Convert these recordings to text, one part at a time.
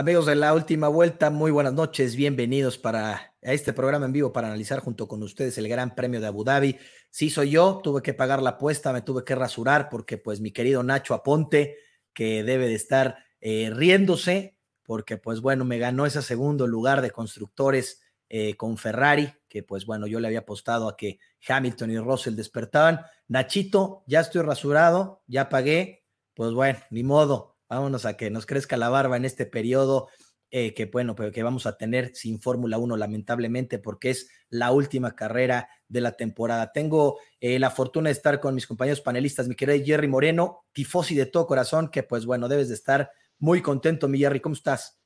Amigos de la última vuelta, muy buenas noches, bienvenidos para a este programa en vivo para analizar junto con ustedes el Gran Premio de Abu Dhabi. Sí soy yo, tuve que pagar la apuesta, me tuve que rasurar porque pues mi querido Nacho Aponte, que debe de estar eh, riéndose, porque pues bueno, me ganó ese segundo lugar de constructores eh, con Ferrari, que pues bueno, yo le había apostado a que Hamilton y Russell despertaban. Nachito, ya estoy rasurado, ya pagué, pues bueno, ni modo, vámonos a que nos crezca la barba en este periodo eh, que bueno, pero que vamos a tener sin Fórmula 1 lamentablemente porque es la última carrera de la temporada. Tengo eh, la fortuna de estar con mis compañeros panelistas, mi querido Jerry Moreno, tifosi de todo corazón, que pues bueno, debes de estar muy contento, mi Jerry, ¿cómo estás?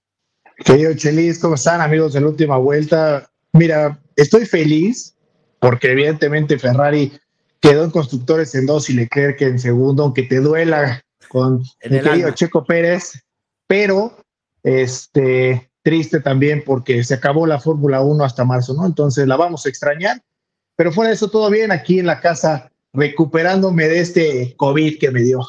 Querido Chelis, ¿cómo están amigos la última vuelta? Mira, estoy feliz porque evidentemente Ferrari quedó en constructores en dos y Leclerc en segundo, aunque te duela con el querido Checo Pérez, pero este, triste también porque se acabó la Fórmula 1 hasta marzo, ¿no? Entonces la vamos a extrañar, pero fuera de eso todo bien aquí en la casa, recuperándome de este COVID que me dio.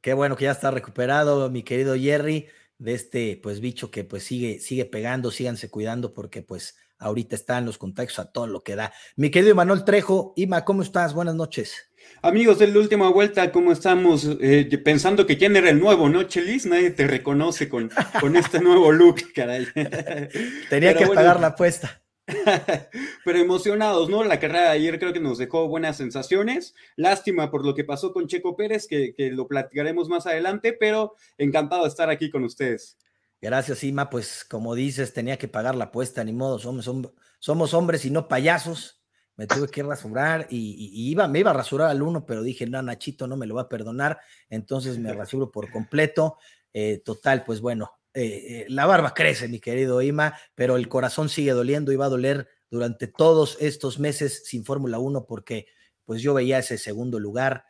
Qué bueno que ya está recuperado, mi querido Jerry, de este pues bicho que pues sigue, sigue pegando, síganse cuidando porque pues ahorita están los contactos a todo lo que da. Mi querido Manuel Trejo, Ima, ¿cómo estás? Buenas noches. Amigos de la última vuelta, ¿cómo estamos? Eh, pensando que quién era el nuevo, ¿no, Chelis? Nadie te reconoce con, con este nuevo look, caray. Tenía que pagar la apuesta. Pero emocionados, ¿no? La carrera de ayer creo que nos dejó buenas sensaciones. Lástima por lo que pasó con Checo Pérez, que, que lo platicaremos más adelante, pero encantado de estar aquí con ustedes. Gracias, Ima. Pues como dices, tenía que pagar la apuesta, ni modo, somos, somos hombres y no payasos me tuve que rasurar y, iba, me iba a rasurar al uno, pero dije, no, Nachito no me lo va a perdonar, entonces me rasuro por completo. Eh, total, pues bueno, eh, eh, la barba crece, mi querido Ima, pero el corazón sigue doliendo y va a doler durante todos estos meses sin Fórmula 1 porque pues yo veía ese segundo lugar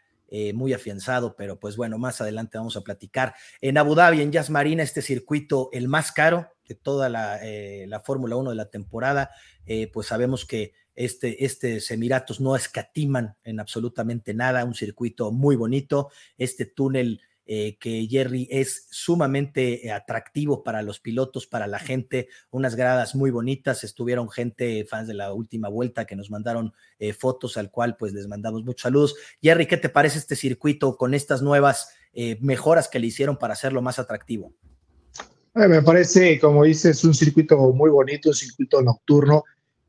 muy afianzado, pero pues bueno, más adelante vamos a platicar. En Abu Dhabi, en Jazz Marina, este circuito, el más caro de toda la, la Fórmula 1 de la temporada, pues sabemos que este, este Emiratos no escatiman en absolutamente nada, un circuito muy bonito, este túnel eh, que Jerry es sumamente eh, atractivo para los pilotos, para la gente, unas gradas muy bonitas, estuvieron gente, fans de la última vuelta que nos mandaron eh, fotos al cual pues les mandamos muchos saludos. Jerry, ¿qué te parece este circuito con estas nuevas mejoras que le hicieron para hacerlo más atractivo? me parece, como dices, un circuito muy bonito, un circuito nocturno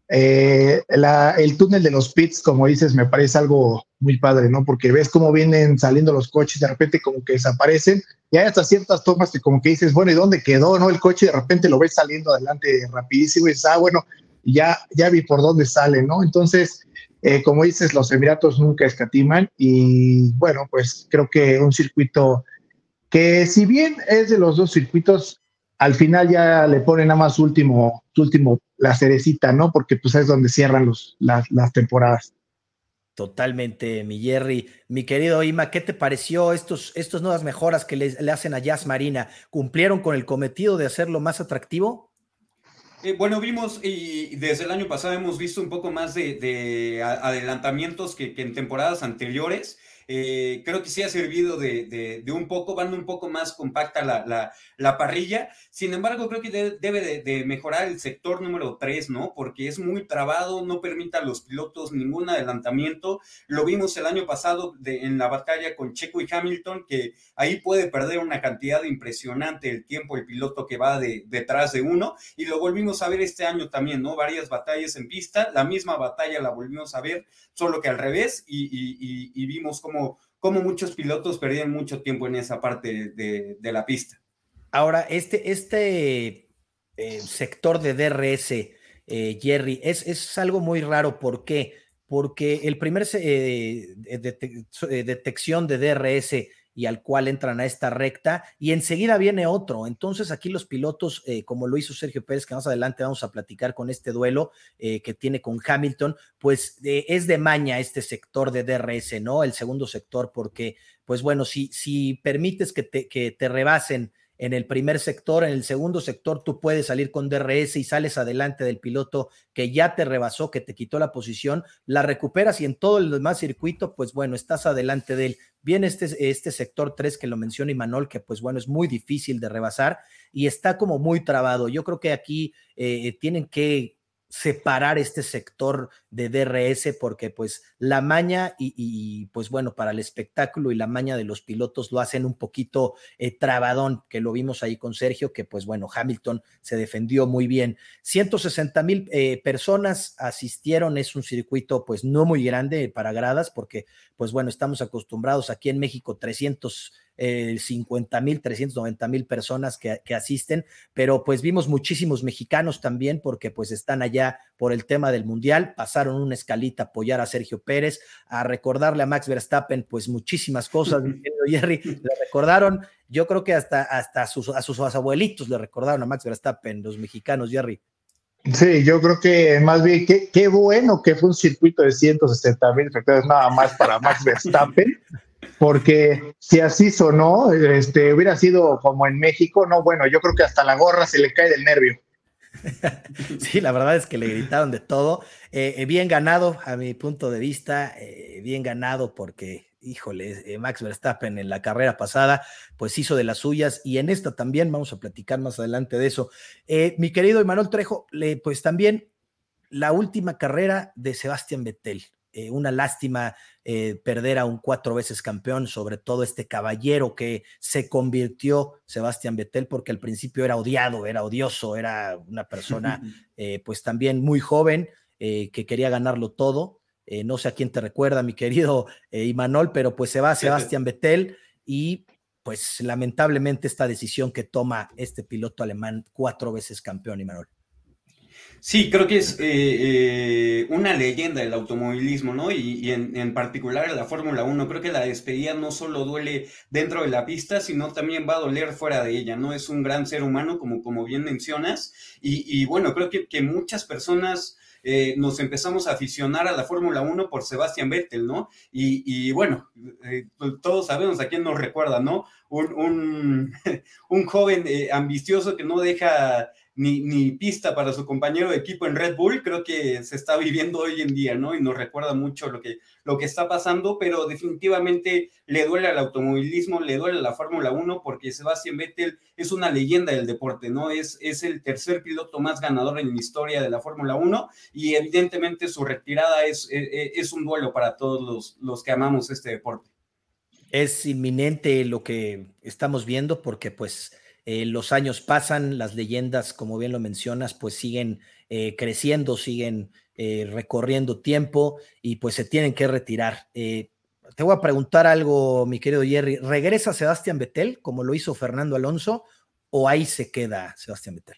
eh, el túnel de los pits, como dices, me parece algo muy padre, ¿no? Porque ves cómo vienen saliendo los coches, de repente como que desaparecen, y hay hasta ciertas tomas que como que dices, bueno, ¿y dónde quedó, no? El coche de repente lo ves saliendo adelante rapidísimo y dices, ah, bueno, ya, ya vi por dónde sale, ¿no? Entonces, eh, como dices, los Emiratos nunca escatiman y bueno, pues creo que un circuito que si bien es de los dos circuitos, al final ya le ponen nada más último, último la cerecita, ¿no? Porque pues es donde cierran los, las, temporadas. Totalmente, mi Jerry. Mi querido Ima, ¿qué te pareció estos, estos nuevas mejoras que le, hacen a Jazz Marina? ¿Cumplieron con el cometido de hacerlo más atractivo? Eh, bueno, vimos y desde el año pasado hemos visto un poco más de, adelantamientos que, en temporadas anteriores. Eh, creo que sí ha servido de, un poco, van un poco más compacta la, parrilla. Sin embargo, creo que debe de, mejorar el sector número 3, ¿no? Porque es muy trabado, no permite a los pilotos ningún adelantamiento. Lo vimos el año pasado en la batalla con Checo y Hamilton, que ahí puede perder una cantidad impresionante el tiempo el piloto que va detrás de uno. Y lo volvimos a ver este año también, ¿no? Varias batallas en pista. La misma batalla la volvimos a ver, solo que al revés, y vimos cómo como, muchos pilotos perdían mucho tiempo en esa parte de, la pista. Ahora, este, este eh, sector de DRS, eh, Jerry, es, es, algo muy raro. ¿Por qué? Porque el primer eh, detección de DRS y al cual entran a esta recta y enseguida viene otro. Entonces aquí los pilotos, eh, como lo hizo Sergio Pérez, que más adelante vamos a platicar con este duelo eh, que tiene con Hamilton, pues eh, es de maña este sector de DRS, ¿no? El segundo sector, porque, pues bueno, si, si permites que te, que te rebasen en el primer sector, en el segundo sector tú puedes salir con DRS y sales adelante del piloto que ya te rebasó, que te quitó la posición, la recuperas y en todo el demás circuito, pues bueno, estás adelante de él. Viene este, este sector 3 que lo menciona Imanol, que pues bueno, es muy difícil de rebasar y está como muy trabado. Yo creo que aquí eh, tienen que separar este sector de DRS porque pues la maña y, pues bueno, para el espectáculo y la maña de los pilotos lo hacen un poquito eh, trabadón, que lo vimos ahí con Sergio, que pues bueno, Hamilton se defendió muy bien. 160 mil eh, personas asistieron, es un circuito pues no muy grande para gradas porque pues bueno, estamos acostumbrados aquí en México 300 eh, 50 mil, 390 mil personas que, que, asisten, pero pues vimos muchísimos mexicanos también porque pues están allá por el tema del Mundial, pasaron una escalita a apoyar a Sergio Pérez, a recordarle a Max Verstappen pues muchísimas cosas, Jerry, le recordaron, yo creo que hasta, hasta a, sus, a sus abuelitos le recordaron a Max Verstappen, los mexicanos, Jerry. Sí, yo creo que más bien, qué, qué bueno que fue un circuito de 160 mil nada más para Max Verstappen porque si así sonó, este, hubiera sido como en México, no, bueno, yo creo que hasta la gorra se le cae del nervio. Sí, la verdad es que le gritaron de todo. Eh, eh, bien ganado, a mi punto de vista, eh, bien ganado porque, híjole, Max Verstappen en la carrera pasada, pues hizo de las suyas y en esta también vamos a platicar más adelante de eso. mi querido Emanuel Trejo, pues también la última carrera de Sebastián Vettel. Una lástima eh, perder a un cuatro veces campeón, sobre todo este caballero que se convirtió Sebastián Vettel, porque al principio era odiado, era odioso, era una persona eh, pues también muy joven que quería ganarlo todo. no sé a quién te recuerda, mi querido Imanol, pero pues se va Sebastián Vettel y pues lamentablemente esta decisión que toma este piloto alemán, cuatro veces campeón, Imanol. Sí, creo que es eh, eh, una leyenda del automovilismo, ¿no? Y, en, particular la Fórmula 1, creo que la despedida no solo duele dentro de la pista, sino también va a doler fuera de ella, ¿no? Es un gran ser humano, como, como bien mencionas, y, bueno, creo que, que muchas personas... Eh, nos empezamos a aficionar a la Fórmula 1 por Sebastián Vettel, ¿no? Y, bueno, todos sabemos a quién nos recuerda, ¿no? Un, un joven ambicioso que no deja ni, pista para su compañero de equipo en Red Bull, creo que se está viviendo hoy en día, ¿no? Y nos recuerda mucho lo que, lo que está pasando, pero definitivamente le duele al automovilismo, le duele a la Fórmula 1, porque Sebastián Vettel es una leyenda del deporte, ¿no? Es, es el tercer piloto más ganador en la historia de la Fórmula 1 y evidentemente su retirada es, es, e, es un duelo para todos los, los que amamos este deporte. Es inminente lo que estamos viendo porque pues eh, los años pasan, las leyendas, como bien lo mencionas, pues siguen eh, creciendo, siguen eh, recorriendo tiempo y pues se tienen que retirar. te voy a preguntar algo, mi querido Jerry. ¿Regresa Sebastián Vettel como lo hizo Fernando Alonso o ahí se queda Sebastián Vettel?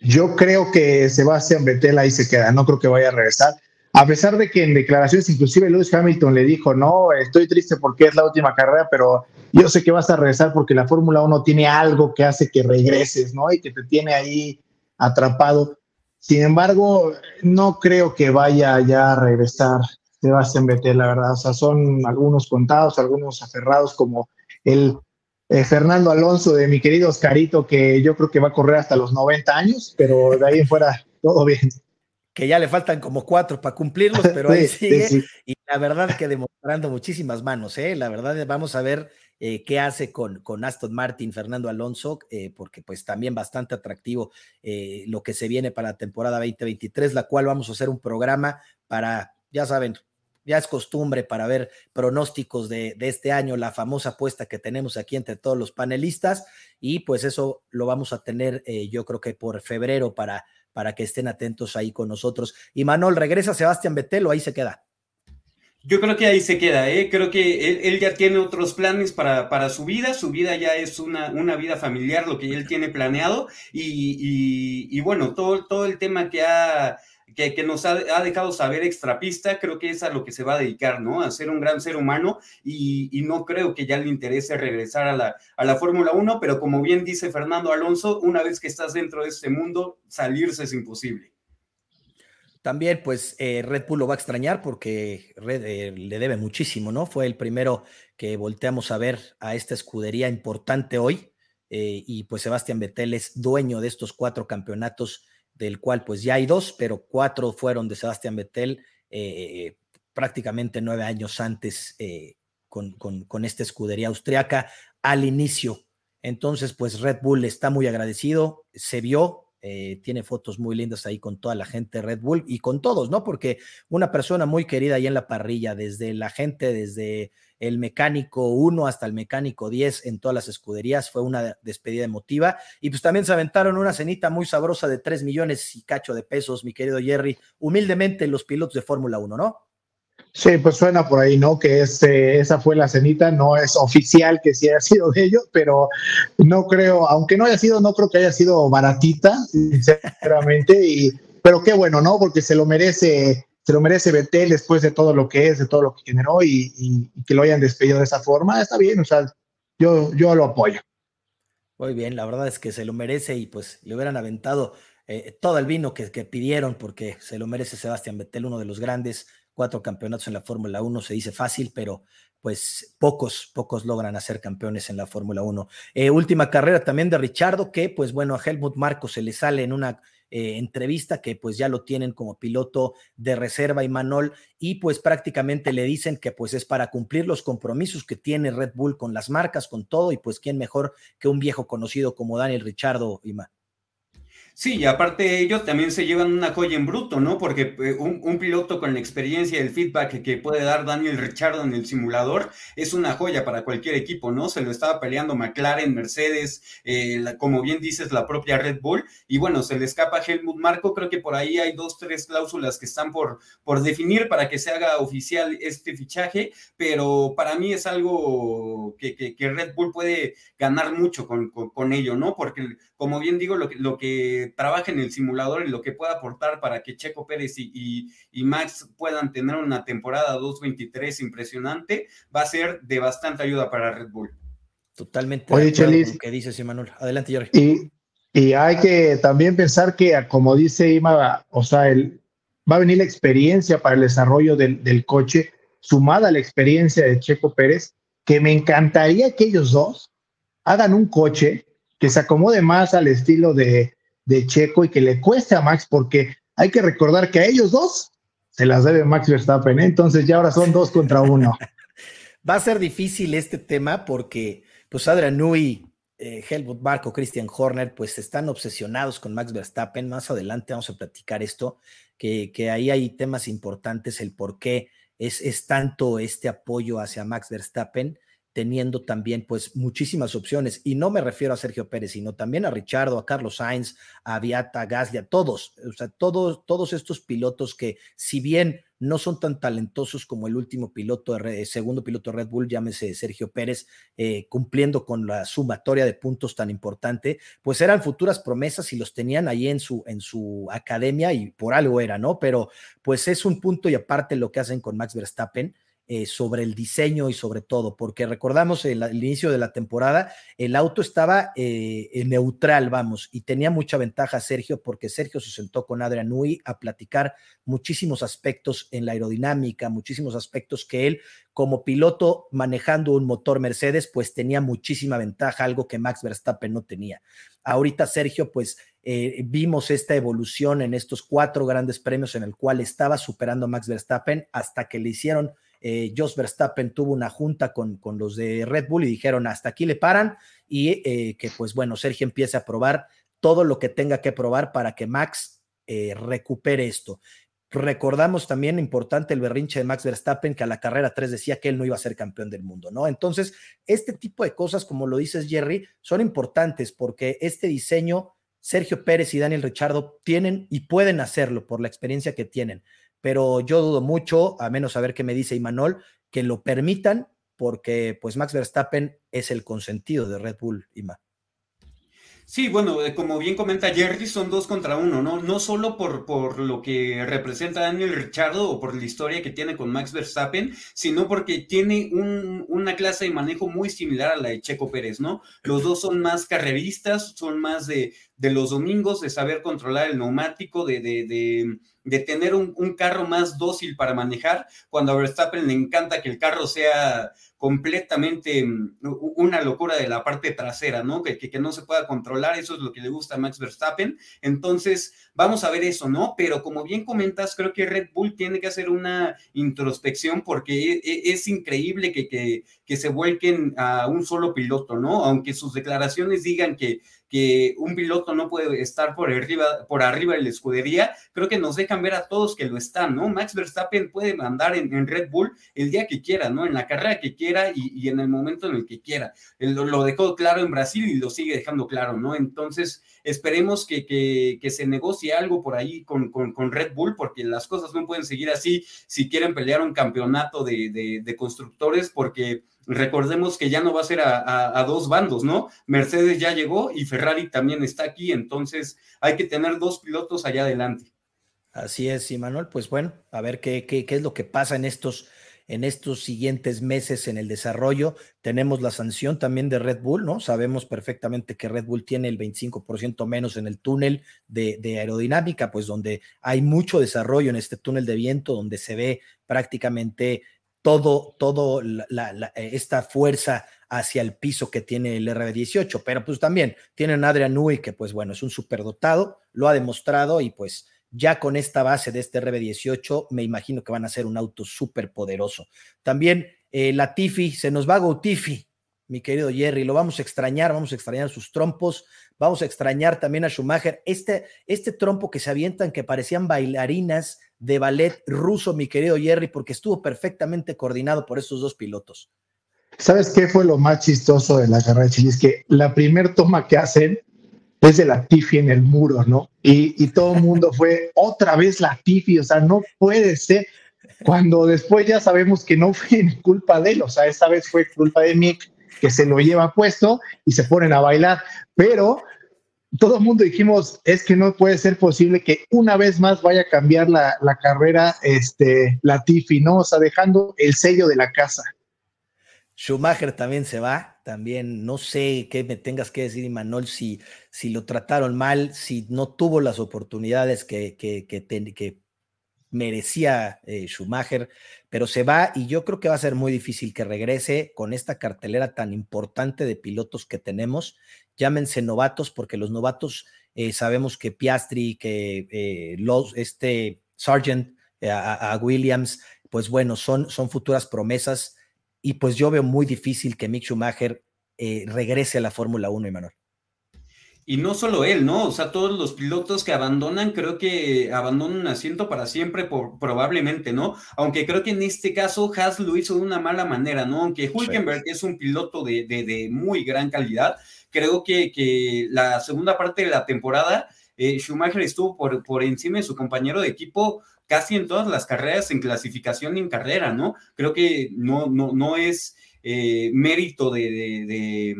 Yo creo que Sebastián Vettel ahí se queda, no creo que vaya a regresar. A pesar de que en declaraciones, inclusive Lewis Hamilton le dijo, no, estoy triste porque es la última carrera, pero yo sé que vas a regresar porque la Fórmula 1 tiene algo que hace que regreses, ¿no? Y que te tiene ahí atrapado. Sin embargo, no creo que vaya ya a regresar Sebastián Vettel, la verdad. O sea, son algunos contados, algunos aferrados, como el eh, Fernando Alonso de mi querido Oscarito, que yo creo que va a correr hasta los 90 años, pero de ahí en fuera todo bien que ya le faltan como cuatro para cumplirlos, pero ahí sigue. Y la verdad que demostrando muchísimas manos, ¿eh? La verdad, vamos a ver eh, qué hace con, con Aston Martin, Fernando Alonso, eh, porque pues también bastante atractivo eh, lo que se viene para la temporada 2023, la cual vamos a hacer un programa para, ya saben, ya es costumbre para ver pronósticos de, de, este año, la famosa apuesta que tenemos aquí entre todos los panelistas, y pues eso lo vamos a tener yo creo que por febrero para, para que estén atentos ahí con nosotros. Y Manuel, ¿regresa Sebastián Vettel o ahí se queda? Yo creo que ahí se queda, ¿eh? creo que él, ya tiene otros planes para, para, su vida, su vida ya es una, una vida familiar, lo que él tiene planeado, y, y, bueno, todo, todo el tema que ha, que, que nos ha, ha, dejado saber extrapista, creo que es a lo que se va a dedicar, ¿no? A ser un gran ser humano, y, y no creo que ya le interese regresar a la, a la Fórmula 1, pero como bien dice Fernando Alonso, una vez que estás dentro de este mundo, salirse es imposible. También, pues, eh, Red Bull lo va a extrañar porque Red eh, le debe muchísimo, ¿no? Fue el primero que volteamos a ver a esta escudería importante hoy. eh, y pues Sebastián Vettel es dueño de estos cuatro campeonatos, del cual pues ya hay dos, pero cuatro fueron de Sebastián Vettel eh, prácticamente nueve años antes con, con, con esta escudería austriaca al inicio. Entonces, pues Red Bull está muy agradecido, se vio, eh, tiene fotos muy lindas ahí con toda la gente de Red Bull y con todos, ¿no? Porque una persona muy querida ahí en la parrilla, desde la gente, desde el mecánico 1 hasta el mecánico 10 en todas las escuderías, fue una despedida emotiva. Y pues también se aventaron una cenita muy sabrosa de 3 millones y cacho de pesos, mi querido Jerry, humildemente los pilotos de Fórmula 1, ¿no? Sí, pues suena por ahí, ¿no? Que este, esa fue la cenita, no es oficial que sí haya sido de ellos, pero no creo, aunque no haya sido, no creo que haya sido baratita, sinceramente, y, pero qué bueno, ¿no? Porque se lo merece, se lo merece Betel después de todo lo que es, de todo lo que generó y, que lo hayan despedido de esa forma, está bien, o sea, yo, yo lo apoyo. Muy bien, la verdad es que se lo merece y pues le hubieran aventado eh, todo el vino que, pidieron porque se lo merece Sebastián Betel, uno de los grandes cuatro campeonatos en la Fórmula 1 se dice fácil, pero pues pocos, pocos logran hacer campeones en la Fórmula 1. Eh, última carrera también de Richardo, que pues bueno, a Helmut Marco se le sale en una eh, entrevista que pues ya lo tienen como piloto de reserva y Manol y pues prácticamente le dicen que pues es para cumplir los compromisos que tiene Red Bull con las marcas, con todo y pues quién mejor que un viejo conocido como Daniel Richardo, Ima. Sí, y aparte ellos también se llevan una joya en bruto, ¿no? Porque eh, un, piloto con la experiencia y el feedback que, puede dar Daniel Richardo en el simulador es una joya para cualquier equipo, ¿no? Se lo estaba peleando McLaren, Mercedes, eh, como bien dices, la propia Red Bull, y bueno, se le escapa Helmut Marco, creo que por ahí hay dos, tres cláusulas que están por, por definir para que se haga oficial este fichaje, pero para mí es algo que, Red Bull puede ganar mucho con, con, ello, ¿no? Porque, como bien digo, lo lo que trabaje en el simulador y lo que pueda aportar para que Checo Pérez y, Max puedan tener una temporada 2.23 impresionante, va a ser de bastante ayuda para Red Bull. Totalmente. Oye, Chelis. que dices, Emanuel. Adelante, Jorge. Y, y, hay que también pensar que, como dice Ima, o sea, el, va a venir la experiencia para el desarrollo del, del coche, sumada a la experiencia de Checo Pérez, que me encantaría que ellos dos hagan un coche que se acomode más al estilo de, de Checo y que le cueste a Max, porque hay que recordar que a ellos dos se las debe Max Verstappen, ¿eh? entonces ya ahora son dos contra uno. Va a ser difícil este tema porque, pues, Adrian Nui, eh, Helmut Marco, Christian Horner, pues están obsesionados con Max Verstappen. Más adelante vamos a platicar esto, que, que ahí hay temas importantes, el por qué es, es tanto este apoyo hacia Max Verstappen teniendo también pues muchísimas opciones. Y no me refiero a Sergio Pérez, sino también a Richardo, a Carlos Sainz, a Viata, a Gasly, a todos, o sea, todos, todos estos pilotos que si bien no son tan talentosos como el último piloto, de, segundo piloto de Red Bull, llámese Sergio Pérez, eh, cumpliendo con la sumatoria de puntos tan importante, pues eran futuras promesas y los tenían ahí en su, en su academia y por algo era, ¿no? Pero pues es un punto y aparte lo que hacen con Max Verstappen eh, sobre el diseño y sobre todo, porque recordamos el, inicio de la temporada, el auto estaba eh, neutral, vamos, y tenía mucha ventaja Sergio, porque Sergio se sentó con Adrian Nui a platicar muchísimos aspectos en la aerodinámica, muchísimos aspectos que él, como piloto manejando un motor Mercedes, pues tenía muchísima ventaja, algo que Max Verstappen no tenía. Ahorita Sergio, pues eh, vimos esta evolución en estos cuatro grandes premios en el cual estaba superando a Max Verstappen hasta que le hicieron eh, Jos Verstappen tuvo una junta con, con, los de Red Bull y dijeron hasta aquí le paran y eh, que pues bueno, Sergio empiece a probar todo lo que tenga que probar para que Max eh, recupere esto. Recordamos también importante el berrinche de Max Verstappen que a la carrera 3 decía que él no iba a ser campeón del mundo, ¿no? Entonces, este tipo de cosas, como lo dices Jerry, son importantes porque este diseño, Sergio Pérez y Daniel Richardo tienen y pueden hacerlo por la experiencia que tienen pero yo dudo mucho, a menos a ver qué me dice Imanol, que lo permitan, porque pues Max Verstappen es el consentido de Red Bull, Ima. Sí, bueno, eh, como bien comenta Jerry, son dos contra uno, ¿no? No solo por, por lo que representa Daniel Richardo o por la historia que tiene con Max Verstappen, sino porque tiene un, una clase de manejo muy similar a la de Checo Pérez, ¿no? Los dos son más carreristas, son más de, de los domingos, de saber controlar el neumático, de, de, tener un, un, carro más dócil para manejar, cuando a Verstappen le encanta que el carro sea completamente mm, una locura de la parte trasera, ¿no? Que, que, no se pueda controlar, eso es lo que le gusta a Max Verstappen. Entonces, vamos a ver eso, ¿no? Pero como bien comentas, creo que Red Bull tiene que hacer una introspección porque e, e, es, increíble que, que, que se vuelquen a un solo piloto, ¿no? Aunque sus declaraciones digan que que un piloto no puede estar por arriba, por arriba de la escudería, creo que nos dejan ver a todos que lo están, ¿no? Max Verstappen puede mandar en, Red Bull el día que quiera, ¿no? En la carrera que quiera y, en el momento en el que quiera. Lo, lo, dejó claro en Brasil y lo sigue dejando claro, ¿no? Entonces, esperemos que, que, se negocie algo por ahí con, con, Red Bull, porque las cosas no pueden seguir así si quieren pelear un campeonato de, de constructores, porque recordemos que ya no va a ser a, dos bandos, ¿no? Mercedes ya llegó y Ferrari también está aquí, entonces hay que tener dos pilotos allá adelante. Así es, y Manuel, pues bueno, a ver qué, qué, qué es lo que pasa en estos, en estos siguientes meses en el desarrollo. Tenemos la sanción también de Red Bull, ¿no? Sabemos perfectamente que Red Bull tiene el 25% menos en el túnel de, de, aerodinámica, pues donde hay mucho desarrollo en este túnel de viento, donde se ve prácticamente todo, todo eh, esta fuerza hacia el piso que tiene el RB18, pero pues también tienen a Adrian Newey, que pues bueno, es un superdotado, lo ha demostrado y pues ya con esta base de este RB18 me imagino que van a ser un auto súper poderoso. También eh, la Tifi, se nos va a Tifi, mi querido Jerry, lo vamos a extrañar, vamos a extrañar sus trompos, vamos a extrañar también a Schumacher, este, este trompo que se avientan que parecían bailarinas de ballet ruso, mi querido Jerry, porque estuvo perfectamente coordinado por estos dos pilotos. ¿Sabes qué fue lo más chistoso de la carrera de Chile? Es que la primer toma que hacen es de la Tiffy en el muro, ¿no? Y, todo el mundo fue otra vez la Tiffy, o sea, no puede ser. Cuando después ya sabemos que no fue culpa de él, o sea, esta vez fue culpa de Mick, que se lo lleva puesto y se ponen a bailar. Pero todo el mundo dijimos, es que no puede ser posible que una vez más vaya a cambiar la, carrera este, Latifi, ¿no? O sea, dejando el sello de la casa. Schumacher también se va, también no sé qué me tengas que decir, Imanol, si, si lo trataron mal, si no tuvo las oportunidades que, que, que, merecía eh, Schumacher, pero se va y yo creo que va a ser muy difícil que regrese con esta cartelera tan importante de pilotos que tenemos llámense novatos, porque los novatos eh, sabemos que Piastri, que eh, los, este Sargent, eh, a, Williams, pues bueno, son, son futuras promesas y pues yo veo muy difícil que Mick Schumacher regrese a la Fórmula 1, Emanuel. Y no solo él, ¿no? O sea, todos los pilotos que abandonan, creo que abandonan un asiento para siempre, probablemente, ¿no? Aunque creo que en este caso Haas lo hizo de una mala manera, ¿no? Aunque Hulkenberg es un piloto de, de muy gran calidad, Creo que, que la segunda parte de la temporada, eh, Schumacher estuvo por, por encima de su compañero de equipo casi en todas las carreras, en clasificación y en carrera, ¿no? Creo que no, no, no es eh, mérito de,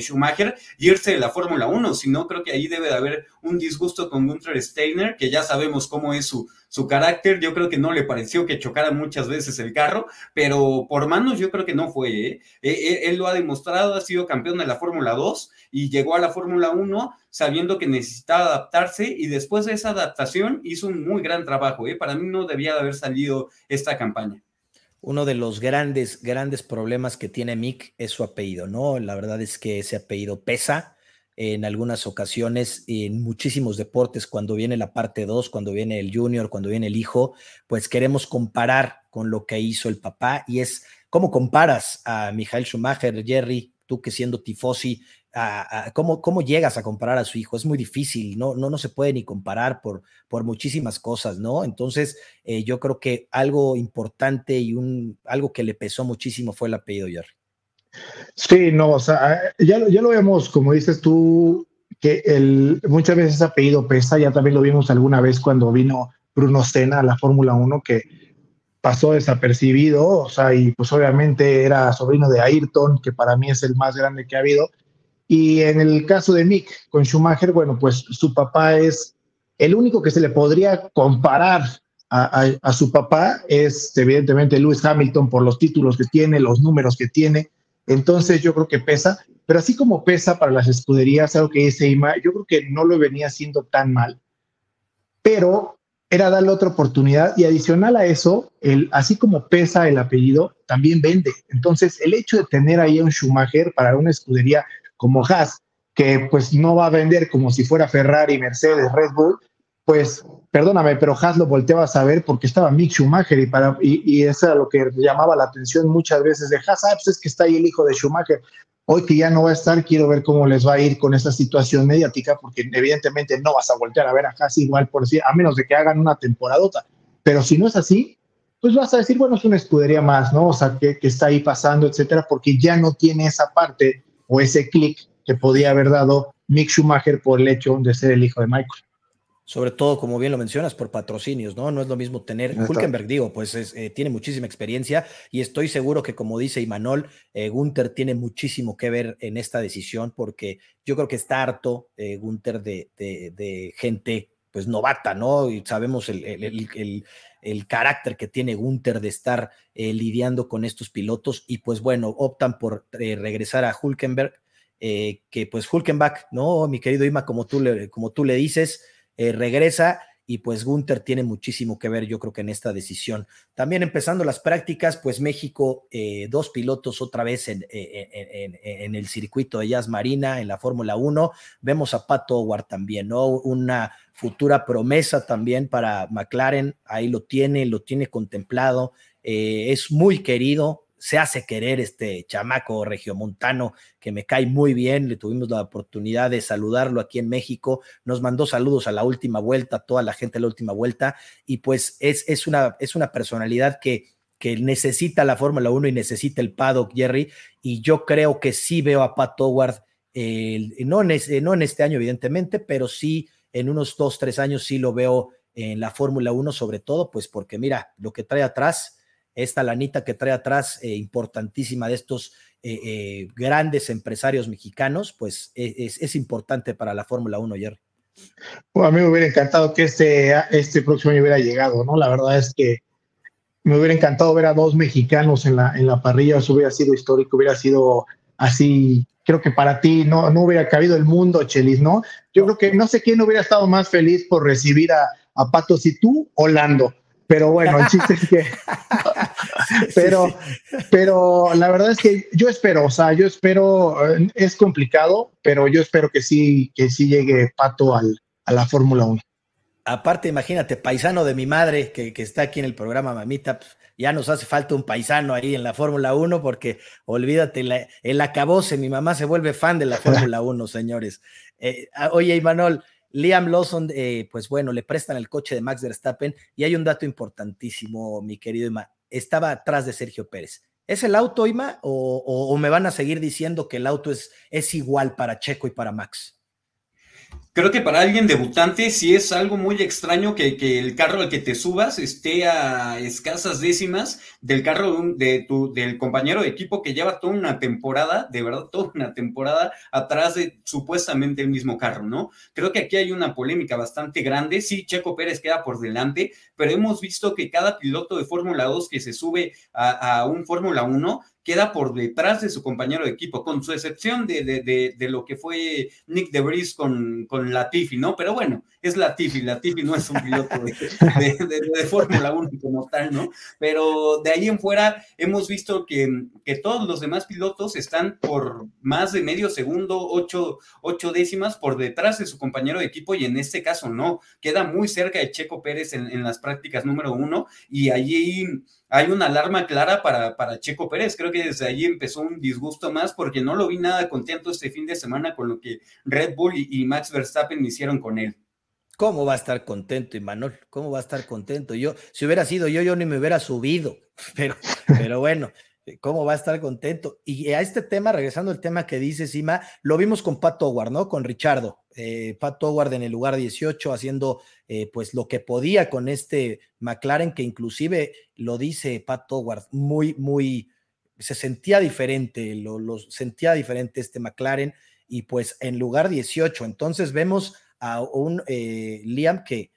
Schumacher irse de la Fórmula 1, sino creo que ahí debe de haber un disgusto con Gunther Steiner, que ya sabemos cómo es su, su carácter, yo creo que no le pareció que chocara muchas veces el carro, pero por manos yo creo que no fue. ¿eh? E, e, él, lo ha demostrado, ha sido campeón de la Fórmula 2 y llegó a la Fórmula 1 sabiendo que necesitaba adaptarse y después de esa adaptación hizo un muy gran trabajo. ¿eh? Para mí no debía de haber salido esta campaña uno de los grandes, grandes problemas que tiene Mick es su apellido, ¿no? La verdad es que ese apellido pesa en algunas ocasiones, en muchísimos deportes, cuando viene la parte 2, cuando viene el junior, cuando viene el hijo, pues queremos comparar con lo que hizo el papá y es, ¿cómo comparas a Michael Schumacher, Jerry, tú que siendo tifosi, cómo, cómo llegas a comparar a su hijo. Es muy difícil, no, no, no se puede ni comparar por, por muchísimas cosas, ¿no? Entonces, eh, yo creo que algo importante y un, algo que le pesó muchísimo fue el apellido Jerry. Sí, no, o sea, ya, ya lo vemos, como dices tú, que el, muchas veces ese apellido pesa, ya también lo vimos alguna vez cuando vino Bruno Senna a la Fórmula 1, que pasó desapercibido, o sea, y pues obviamente era sobrino de Ayrton, que para mí es el más grande que ha habido, y en el caso de Mick con Schumacher, bueno, pues su papá es el único que se le podría comparar a, su papá, es evidentemente Lewis Hamilton por los títulos que tiene, los números que tiene. Entonces yo creo que pesa. Pero así como pesa para las escuderías, algo que dice Ima, yo creo que no lo venía haciendo tan mal, pero era darle otra oportunidad y adicional a eso, el, así como pesa el apellido, también vende. Entonces, el hecho de tener ahí a un Schumacher para una escudería como Haas, que pues no va a vender como si fuera Ferrari, Mercedes, Red Bull, pues perdóname, pero Haas lo volteaba a saber porque estaba Mick Schumacher y, para, y, eso era lo que llamaba la atención muchas veces de Haas, ah, pues es que está ahí el hijo de Schumacher. Hoy que ya no va a estar, quiero ver cómo les va a ir con esta situación mediática, porque evidentemente no vas a voltear a ver a Haas igual por sí, a menos de que hagan una temporadota. Pero si no es así, pues vas a decir, bueno, es una escudería más, ¿no? O sea, que, que está ahí pasando, etcétera, porque ya no tiene esa parte o ese clic que podía haber dado Mick Schumacher por el hecho de ser el hijo de Michael sobre todo, como bien lo mencionas, por patrocinios, ¿no? No es lo mismo tener, Hulkenberg, digo, pues eh, tiene muchísima experiencia y estoy seguro que, como dice Imanol, eh, Gunther tiene muchísimo que ver en esta decisión porque yo creo que está harto eh, Gunther de, gente, pues novata, ¿no? Y sabemos el, el, carácter que tiene Gunther de estar lidiando con estos pilotos y pues bueno, optan por regresar a Hulkenberg, que pues Hulkenberg, ¿no? Mi querido Ima, como tú le, como tú le dices, eh, regresa y pues Gunther tiene muchísimo que ver, yo creo que en esta decisión. También empezando las prácticas, pues México, eh, dos pilotos otra vez en, en, el circuito de Jazz Marina, en la Fórmula 1. Vemos a Pato Howard también, ¿no? Una futura promesa también para McLaren, ahí lo tiene, lo tiene contemplado, eh, es muy querido, se hace querer este chamaco regiomontano que me cae muy bien. Le tuvimos la oportunidad de saludarlo aquí en México. Nos mandó saludos a la última vuelta, toda la gente a la última vuelta. Y pues es, es, una, es una personalidad que, que necesita la Fórmula 1 y necesita el paddock, Jerry. Y yo creo que sí veo a Pat Howard, no, en no en este año, evidentemente, pero sí en unos dos, tres años sí lo veo en la Fórmula 1, sobre todo, pues porque mira, lo que trae atrás esta lanita que trae atrás, eh, importantísima de estos eh, eh, grandes empresarios mexicanos, pues e, es, importante para la Fórmula 1, Jerry. a mí me hubiera encantado que este, este próximo año hubiera llegado, ¿no? La verdad es que me hubiera encantado ver a dos mexicanos en la, en la parrilla, eso hubiera sido histórico, hubiera sido así, creo que para ti no, no hubiera cabido el mundo, Chelis, ¿no? Yo creo que no sé quién hubiera estado más feliz por recibir a, a Pato si tú o Lando. Pero bueno, el chiste es que. pero, pero la verdad es que yo espero, o sea, yo espero, eh, es complicado, pero yo espero que sí, que sí llegue Pato al, a la Fórmula 1. Aparte, imagínate, paisano de mi madre que, que está aquí en el programa Mamita, pues, ya nos hace falta un paisano ahí en la Fórmula 1 porque olvídate, el acabose, mi mamá se vuelve fan de la Fórmula 1, señores. Eh, ah, oye, Imanol, Liam Lawson, eh, pues bueno, le prestan el coche de Max Verstappen y hay un dato importantísimo, mi querido Ima, estaba atrás de Sergio Pérez. ¿Es el auto, Ima, o, me van a seguir diciendo que el auto es, es igual para Checo y para Max? Creo que para alguien debutante sí es algo muy extraño que, el carro al que te subas esté a escasas décimas del carro de tu, del compañero de equipo que lleva toda una temporada, de verdad, toda una temporada atrás de supuestamente el mismo carro, ¿no? Creo que aquí hay una polémica bastante grande. Sí, Checo Pérez queda por delante, pero hemos visto que cada piloto de Fórmula 2 que se sube a, a un Fórmula 1 queda por detrás de su compañero de equipo, con su excepción de, de, de, lo que fue Nick DeVries con, con Latifi, ¿no? Pero bueno, es Latifi, Latifi no es un piloto de, Fórmula 1 como tal, ¿no? Pero de ahí en fuera hemos visto que, que, todos los demás pilotos están por más de medio segundo, ocho, ocho, décimas por detrás de su compañero de equipo y en este caso no, queda muy cerca de Checo Pérez en, en las prácticas número uno y allí hay una alarma clara para, para Checo Pérez. Creo que desde allí empezó un disgusto más porque no lo vi nada contento este fin de semana con lo que Red Bull y, Max Verstappen hicieron con él. ¿Cómo va a estar contento, Imanol? ¿Cómo va a estar contento? Yo, si hubiera sido yo, yo ni me hubiera subido, pero, pero bueno, ¿Cómo va a estar contento? Y a este tema, regresando al tema que dice Sima, lo vimos con Pat Howard, ¿no? Con Richardo. Eh, Pat Howard en el lugar 18 haciendo eh, pues lo que podía con este McLaren, que inclusive lo dice Pat Howard, muy, muy, se sentía diferente, lo, sentía diferente este McLaren y pues en lugar 18. Entonces vemos a un eh, Liam que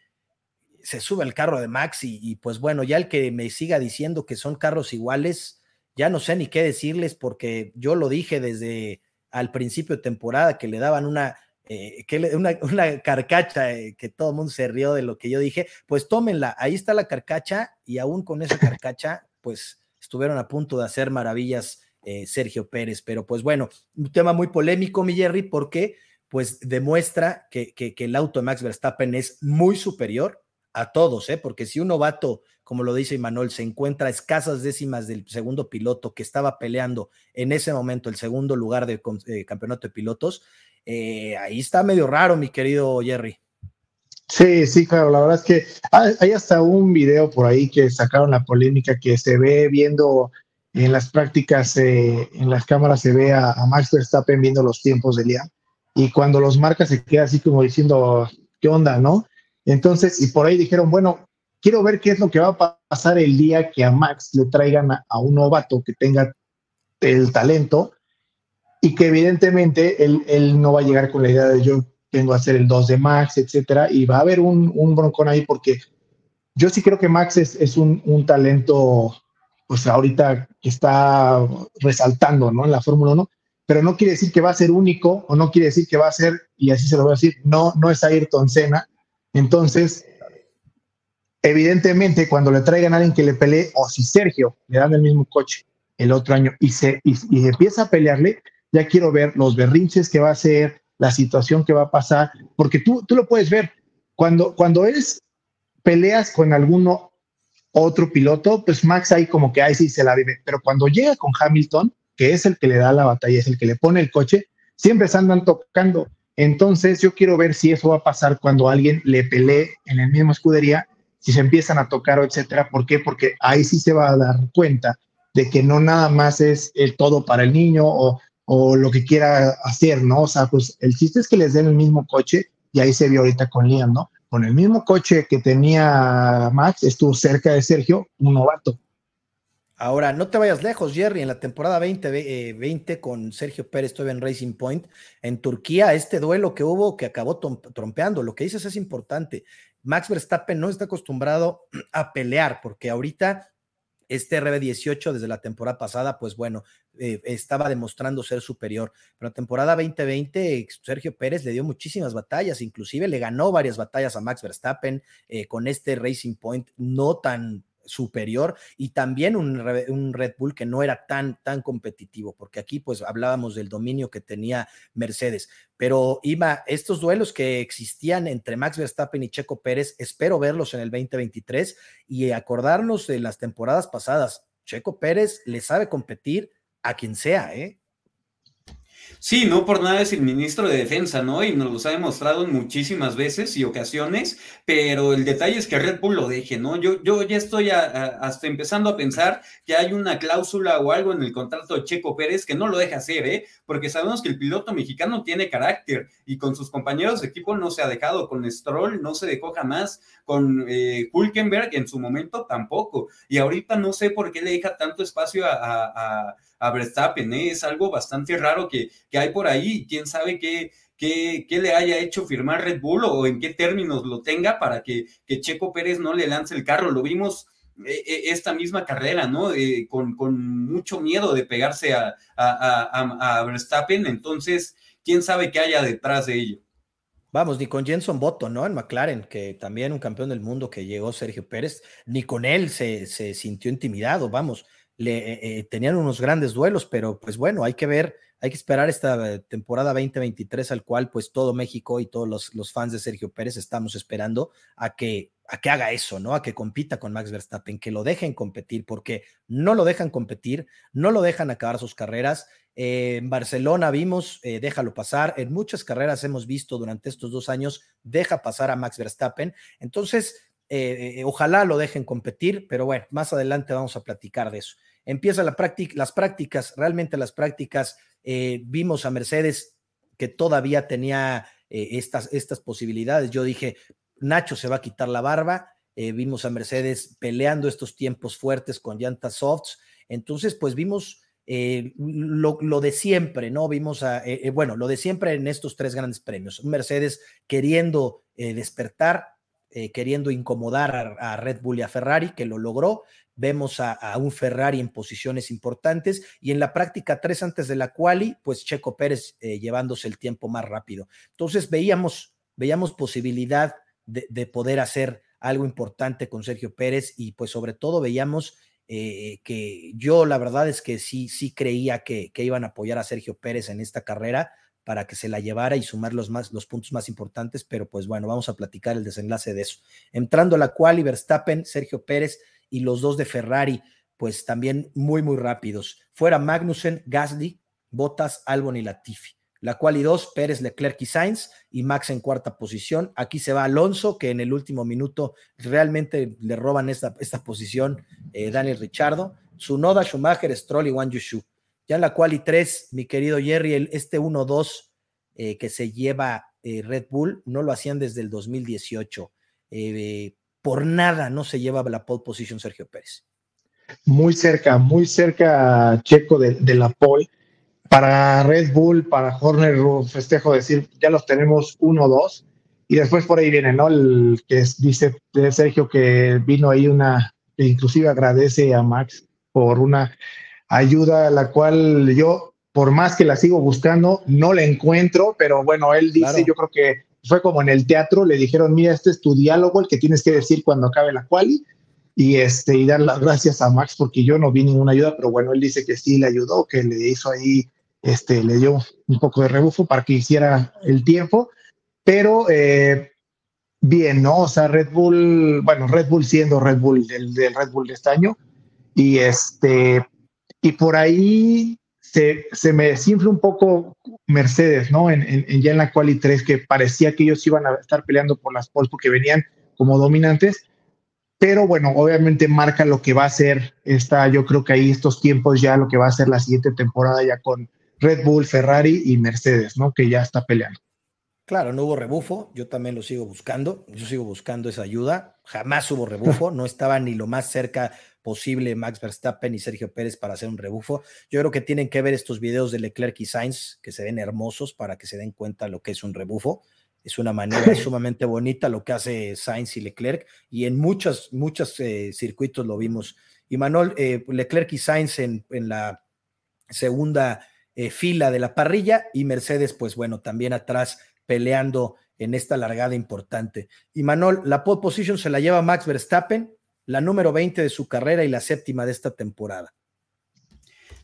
se sube al carro de Max y pues bueno, ya el que me siga diciendo que son carros iguales, ya no sé ni qué decirles porque yo lo dije desde al principio de temporada que le daban una, eh, que una, una, carcacha eh, que todo el mundo se rió de lo que yo dije, pues tómenla, ahí está la carcacha y aún con esa carcacha, pues estuvieron a punto de hacer maravillas eh, Sergio Pérez, pero pues bueno, un tema muy polémico, mi Jerry, porque pues demuestra que, que, que el auto de Max Verstappen es muy superior a todos, ¿eh? porque si un novato, como lo dice Manuel, se encuentra a escasas décimas del segundo piloto que estaba peleando en ese momento el segundo lugar del eh, campeonato de pilotos, eh, ahí está medio raro, mi querido Jerry. Sí, sí, claro, la verdad es que hay, hasta un video por ahí que sacaron la polémica que se ve viendo en las prácticas, eh, en las cámaras se ve a, Max Verstappen viendo los tiempos de Liam y cuando los marca se queda así como diciendo, ¿qué onda, no? Entonces, y por ahí dijeron, bueno, quiero ver qué es lo que va a pasar el día que a Max le traigan a, un novato que tenga el talento y que evidentemente él, no va a llegar con la idea de yo tengo a hacer el 2 de Max, etcétera, y va a haber un, un broncón ahí porque yo sí creo que Max es, un, un, talento, pues ahorita que está resaltando, ¿no? En la Fórmula 1, pero no quiere decir que va a ser único o no quiere decir que va a ser, y así se lo voy a decir, no, no es Ayrton Senna, entonces, evidentemente, cuando le traigan a alguien que le pelee, o si Sergio le dan el mismo coche el otro año y, se, y, empieza a pelearle, ya quiero ver los berrinches que va a hacer, la situación que va a pasar, porque tú, tú lo puedes ver. Cuando, cuando es peleas con alguno otro piloto, pues Max ahí como que ahí sí se la vive. Pero cuando llega con Hamilton, que es el que le da la batalla, es el que le pone el coche, siempre se andan tocando. Entonces yo quiero ver si eso va a pasar cuando alguien le pelee en el mismo escudería, si se empiezan a tocar o etcétera. ¿Por qué? Porque ahí sí se va a dar cuenta de que no nada más es el todo para el niño o, o lo que quiera hacer, ¿no? O sea, pues el chiste es que les den el mismo coche y ahí se vio ahorita con Liam, ¿no? Con el mismo coche que tenía Max, estuvo cerca de Sergio, un novato. Ahora, no te vayas lejos, Jerry. En la temporada 2020 eh, con Sergio Pérez estuve en Racing Point, en Turquía, este duelo que hubo que acabó trompeando, lo que dices es importante. Max Verstappen no está acostumbrado a pelear, porque ahorita este RB18 desde la temporada pasada, pues bueno, eh, estaba demostrando ser superior. Pero la temporada 2020, Sergio Pérez le dio muchísimas batallas, inclusive le ganó varias batallas a Max Verstappen eh, con este Racing Point no tan superior y también un, Red Bull que no era tan, tan competitivo, porque aquí pues hablábamos del dominio que tenía Mercedes. Pero Ima, estos duelos que existían entre Max Verstappen y Checo Pérez, espero verlos en el 2023 y acordarnos de las temporadas pasadas. Checo Pérez le sabe competir a quien sea, ¿eh? Sí, no por nada es el ministro de Defensa, ¿no? Y nos los ha demostrado muchísimas veces y ocasiones, pero el detalle es que Red Bull lo deje, ¿no? Yo, yo ya estoy hasta empezando a pensar que hay una cláusula o algo en el contrato de Checo Pérez que no lo deja hacer, ¿eh? Porque sabemos que el piloto mexicano tiene carácter y con sus compañeros de equipo no se ha dejado, con Stroll no se dejó jamás, con eh, Hulkenberg en su momento tampoco, y ahorita no sé por qué le deja tanto espacio a a Verstappen. ¿eh? Es algo bastante raro que, que hay por ahí. Quién sabe qué, qué, qué, le haya hecho firmar Red Bull o en qué términos lo tenga para que, que Checo Pérez no le lance el carro. Lo vimos eh, eh, esta misma carrera, ¿no? con, con, mucho miedo de pegarse a, a, a, Verstappen. Entonces, quién sabe qué haya detrás de ello. Vamos, ni con Jenson Button, ¿no? En McLaren, que también un campeón del mundo que llegó Sergio Pérez, ni con él se, se sintió intimidado, vamos le, eh, eh, tenían unos grandes duelos, pero pues bueno, hay que ver, hay que esperar esta temporada 2023 al cual pues todo México y todos los, fans de Sergio Pérez estamos esperando a que, haga eso, ¿no? A que compita con Max Verstappen, que lo dejen competir, porque no lo dejan competir, no lo dejan acabar sus carreras. Eh, en Barcelona vimos, déjalo pasar, en muchas carreras hemos visto durante estos dos años, deja pasar a Max Verstappen. Entonces, ojalá lo dejen competir, pero bueno, más adelante vamos a platicar de eso empieza la las prácticas, realmente las prácticas, eh, vimos a Mercedes que todavía tenía eh, estas, estas posibilidades. Yo dije, Nacho se va a quitar la barba, eh, vimos a Mercedes peleando estos tiempos fuertes con llantas softs, entonces pues vimos lo, de siempre, ¿no? Vimos a, bueno, lo de siempre en estos tres grandes premios, Mercedes queriendo despertar, queriendo incomodar a, Red Bull y a Ferrari, que lo logró. Vemos a, un Ferrari en posiciones importantes y en la práctica tres antes de la quali, pues Checo Pérez eh, llevándose el tiempo más rápido. Entonces veíamos, veíamos posibilidad de, poder hacer algo importante con Sergio Pérez y pues sobre todo veíamos eh, que yo la verdad es que sí, sí creía que, que, iban a apoyar a Sergio Pérez en esta carrera para que se la llevara y sumar los, más, los puntos más importantes, pero pues bueno, vamos a platicar el desenlace de eso. Entrando la cual, Verstappen, Sergio Pérez y los dos de Ferrari, pues también muy, muy rápidos. Fuera Magnussen, Gasly, Bottas, Albon y Latifi. La cual y dos, Pérez, Leclerc y Sainz, y Max en cuarta posición. Aquí se va Alonso, que en el último minuto realmente le roban esta, esta posición eh, Daniel Richardo. Sunoda, Schumacher, Stroll y Wang Yushu. Ya en la cual y tres, mi querido Jerry, el, este 1-2 eh, que se lleva eh, Red Bull, no lo hacían desde el 2018. Eh, por nada no se lleva la pole position Sergio Pérez. Muy cerca, muy cerca Checo de, la pole. Para Red Bull, para Horner, festejo decir, ya los tenemos 1-2. Y después por ahí viene, ¿no? El que dice Sergio que vino ahí una, que inclusive agradece a Max por una ayuda a la cual yo, por más que la sigo buscando, no la encuentro, pero bueno, él dice, yo creo que fue como en el teatro, le dijeron, mira, este es tu diálogo, el que tienes que decir cuando acabe la quali, y, este, y dar las gracias a Max porque yo no vi ninguna ayuda, pero bueno, él dice que sí le ayudó, que le hizo ahí, este, le dio un poco de rebufo para que hiciera el tiempo, pero eh, bien, ¿no? O sea, Red Bull, bueno, Red Bull siendo Red Bull del, del Red Bull de este año, y este, y por ahí se, se, me desinfla un poco Mercedes, ¿no? En, en, ya en la quali 3, que parecía que ellos iban a estar peleando por las poles porque venían como dominantes. Pero bueno, obviamente marca lo que va a ser esta, yo creo que ahí estos tiempos ya lo que va a ser la siguiente temporada ya con Red Bull, Ferrari y Mercedes, ¿no? Que ya está peleando. Claro, no hubo rebufo, yo también lo sigo buscando, yo sigo buscando esa ayuda, jamás hubo rebufo, no estaba ni lo más cerca posible Max Verstappen y Sergio Pérez para hacer un rebufo. Yo creo que tienen que ver estos videos de Leclerc y Sainz, que se ven hermosos para que se den cuenta lo que es un rebufo. Es una manera sumamente bonita lo que hace Sainz y Leclerc, y en muchos, muchos eh, circuitos lo vimos. Y Manuel, eh, Leclerc y Sainz en, la segunda eh, fila de la parrilla, y Mercedes, pues bueno, también atrás peleando en esta largada importante. Y Manuel, la pole position se la lleva Max Verstappen, la número 20 de su carrera y la séptima de esta temporada.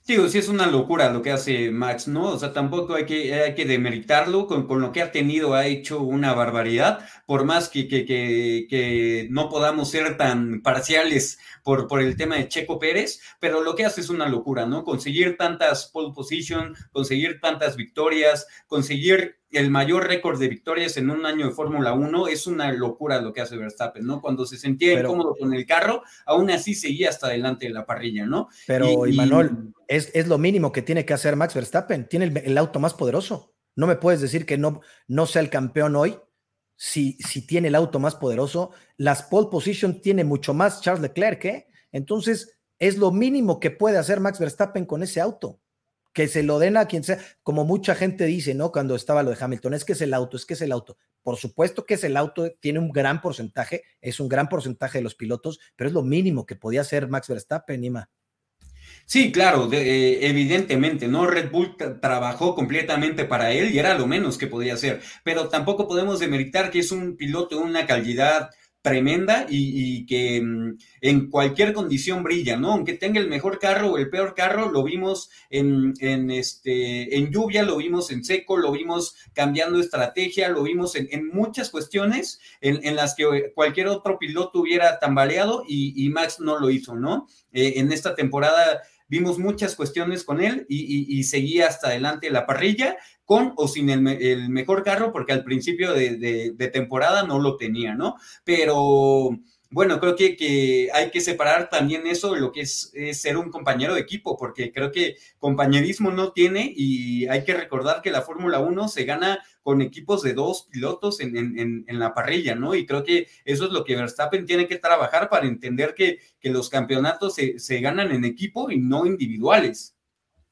Digo, sí es una locura lo que hace Max, ¿no? O sea, tampoco hay que, hay que demeritarlo, con, con lo que ha tenido ha hecho una barbaridad, por más que, que, que, no podamos ser tan parciales por, por el tema de Checo Pérez, pero lo que hace es una locura, ¿no? Conseguir tantas pole position, conseguir tantas victorias, conseguir el mayor récord de victorias en un año de Fórmula 1 es una locura lo que hace Verstappen, ¿no? Cuando se sentía incómodo con el carro, aún así seguía hasta adelante de la parrilla, ¿no? Pero, y, Manuel, es, es, lo mínimo que tiene que hacer Max Verstappen, tiene el, auto más poderoso. No me puedes decir que no, no sea el campeón hoy si, si tiene el auto más poderoso. Las pole position tiene mucho más Charles Leclerc, ¿eh? Entonces, es lo mínimo que puede hacer Max Verstappen con ese auto que se lo den a quien sea, como mucha gente dice, ¿no? Cuando estaba lo de Hamilton, es que es el auto, es que es el auto. Por supuesto que es el auto, tiene un gran porcentaje, es un gran porcentaje de los pilotos, pero es lo mínimo que podía hacer Max Verstappen, Ima. Sí, claro, eh, evidentemente, ¿no? Red Bull trabajó completamente para él y era lo menos que podía hacer, pero tampoco podemos demeritar que es un piloto de una calidad tremenda y, que mm, en cualquier condición brilla, ¿no? Aunque tenga el mejor carro o el peor carro, lo vimos en, este, en lluvia, lo vimos en seco, lo vimos cambiando estrategia, lo vimos en, muchas cuestiones en, las que cualquier otro piloto hubiera tambaleado y, Max no lo hizo, ¿no? Eh, en esta temporada vimos muchas cuestiones con él y, seguía hasta adelante la parrilla, con o sin el, mejor carro, porque al principio de, temporada no lo tenía, ¿no? Pero bueno, creo que, hay que separar también eso de lo que es, ser un compañero de equipo, porque creo que compañerismo no tiene y hay que recordar que la Fórmula 1 se gana con equipos de dos pilotos en, la parrilla, ¿no? Y creo que eso es lo que Verstappen tiene que trabajar para entender que, que los campeonatos se, se ganan en equipo y no individuales.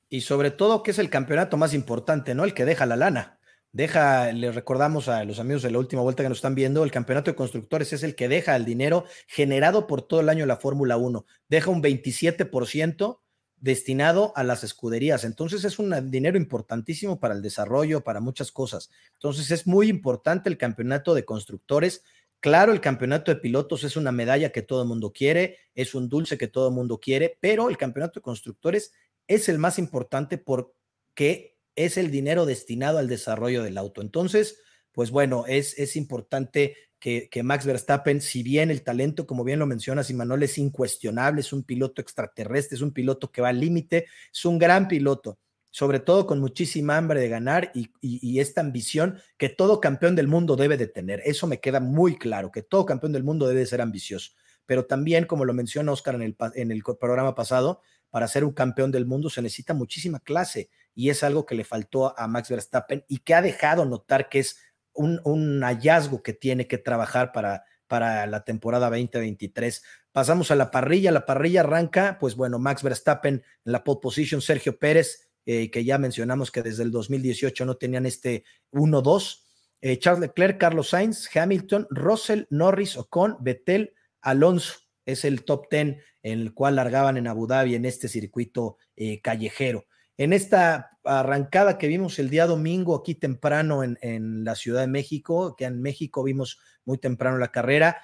Y sobre todo que es el campeonato más importante, ¿no? El que deja la lana deja, le recordamos a los amigos de la última vuelta que nos están viendo, el campeonato de constructores es el que deja el dinero generado por todo el año la Fórmula 1. Deja un 27% destinado a las escuderías. Entonces es un dinero importantísimo para el desarrollo, para muchas cosas. Entonces es muy importante el campeonato de constructores. Claro, el campeonato de pilotos es una medalla que todo el mundo quiere, es un dulce que todo el mundo quiere, pero el campeonato de constructores es el más importante porque es el dinero destinado al desarrollo del auto. Entonces, pues bueno, es, es importante que, que, Max Verstappen, si bien el talento, como bien lo mencionas, Manuel, es incuestionable, es un piloto extraterrestre, es un piloto que va al límite, es un gran piloto, sobre todo con muchísima hambre de ganar y, y, esta ambición que todo campeón del mundo debe de tener. Eso me queda muy claro, que todo campeón del mundo debe de ser ambicioso. Pero también, como lo menciona Oscar en el, en el programa pasado, para ser un campeón del mundo se necesita muchísima clase y es algo que le faltó a Max Verstappen y que ha dejado notar que es un, hallazgo que tiene que trabajar para, para la temporada 2023. Pasamos a la parrilla, la parrilla arranca, pues bueno, Max Verstappen en la pole position, Sergio Pérez, eh, que ya mencionamos que desde el 2018 no tenían este 1-2, eh, Charles Leclerc, Carlos Sainz, Hamilton, Russell, Norris, Ocon, Vettel, Alonso, es el top 10 en el cual largaban en Abu Dhabi en este circuito eh, callejero en esta arrancada que vimos el día domingo aquí temprano en, la Ciudad de México, que en México vimos muy temprano la carrera.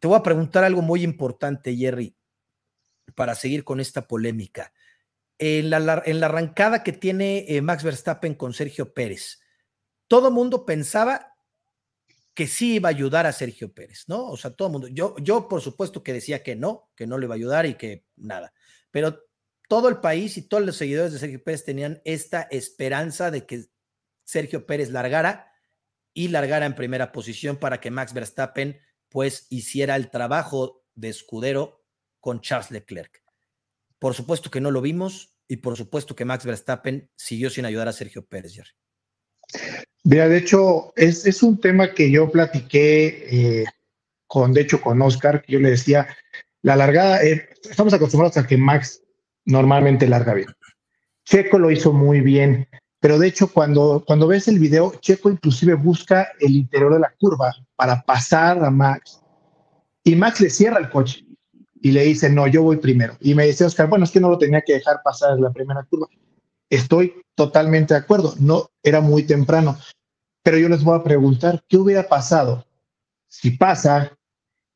Te voy a preguntar algo muy importante, Jerry, para seguir con esta polémica. En la, en la arrancada que tiene eh, Max Verstappen con Sergio Pérez, todo mundo pensaba que sí iba a ayudar a Sergio Pérez, ¿no? O sea, todo el mundo, yo, yo por supuesto que decía que no, que no le iba a ayudar y que nada, pero todo el país y todos los seguidores de Sergio Pérez tenían esta esperanza de que Sergio Pérez largara y largara en primera posición para que Max Verstappen pues hiciera el trabajo de escudero con Charles Leclerc. Por supuesto que no lo vimos y por supuesto que Max Verstappen siguió sin ayudar a Sergio Pérez, Jerry. Mira, de hecho, es, un tema que yo platiqué eh, con, de hecho, con Oscar, que yo le decía, la largada, eh, estamos acostumbrados a que Max normalmente larga bien. Checo lo hizo muy bien, pero de hecho cuando, cuando ves el video, Checo inclusive busca el interior de la curva para pasar a Max y Max le cierra el coche y le dice, no, yo voy primero. Y me dice Oscar, bueno, es que no lo tenía que dejar pasar en la primera curva. Estoy totalmente de acuerdo, no era muy temprano, pero yo les voy a preguntar, ¿qué hubiera pasado si pasa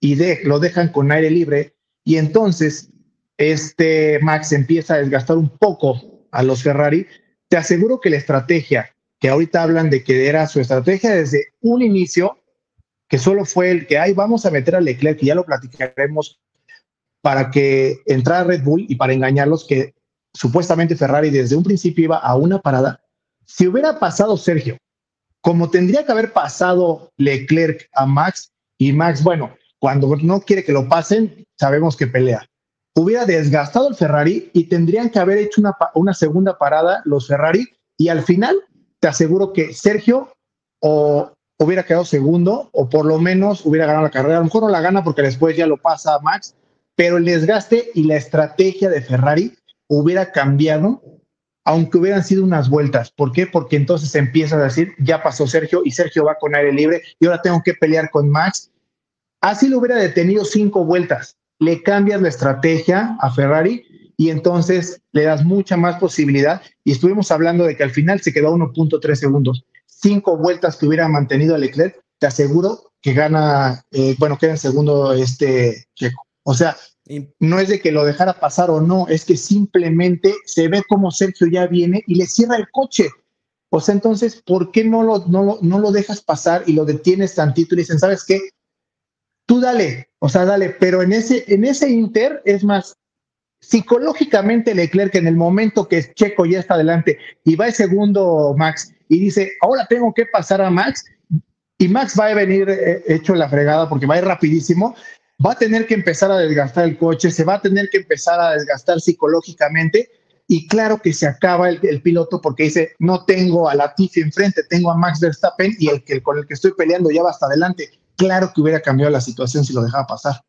y lo dejan con aire libre y entonces este Max empieza a desgastar un poco a los Ferrari, te aseguro que la estrategia que ahorita hablan de que era su estrategia desde un inicio, que solo fue el que, ay, vamos a meter a Leclerc, y ya lo platicaremos, para que entrara Red Bull y para engañarlos, que supuestamente Ferrari desde un principio iba a una parada. Si hubiera pasado Sergio, como tendría que haber pasado Leclerc a Max, y Max, bueno, cuando no quiere que lo pasen, sabemos que pelea hubiera desgastado el Ferrari y tendrían que haber hecho una, segunda parada los Ferrari y al final te aseguro que Sergio o hubiera quedado segundo o por lo menos hubiera ganado la carrera. A lo mejor no la gana porque después ya lo pasa a Max, pero el desgaste y la estrategia de Ferrari hubiera cambiado aunque hubieran sido unas vueltas. ¿Por qué? Porque entonces empieza a decir, ya pasó Sergio y Sergio va con aire libre y ahora tengo que pelear con Max. Así lo hubiera detenido cinco vueltas le cambias la estrategia a Ferrari y entonces le das mucha más posibilidad. Y estuvimos hablando de que al final se quedó a 1.3 segundos. Cinco vueltas que hubiera mantenido a Leclerc, te aseguro que gana, eh, bueno, queda en segundo este Checo. O sea, no es de que lo dejara pasar o no, es que simplemente se ve como Sergio ya viene y le cierra el coche. O sea, entonces, ¿por qué no lo, no lo, no lo dejas pasar y lo detienes tantito y dicen, ¿sabes qué? tú dale, o sea, dale, pero en ese, en ese Inter es más, psicológicamente Leclerc en el momento que Checo ya está adelante y va el segundo Max y dice, ahora tengo que pasar a Max y Max va a venir eh, hecho la fregada porque va a ir rapidísimo, va a tener que empezar a desgastar el coche, se va a tener que empezar a desgastar psicológicamente y claro que se acaba el, piloto porque dice, no tengo a Latifi enfrente, tengo a Max Verstappen y el que con el que estoy peleando ya va hasta adelante claro que hubiera cambiado la situación si lo dejaba pasar.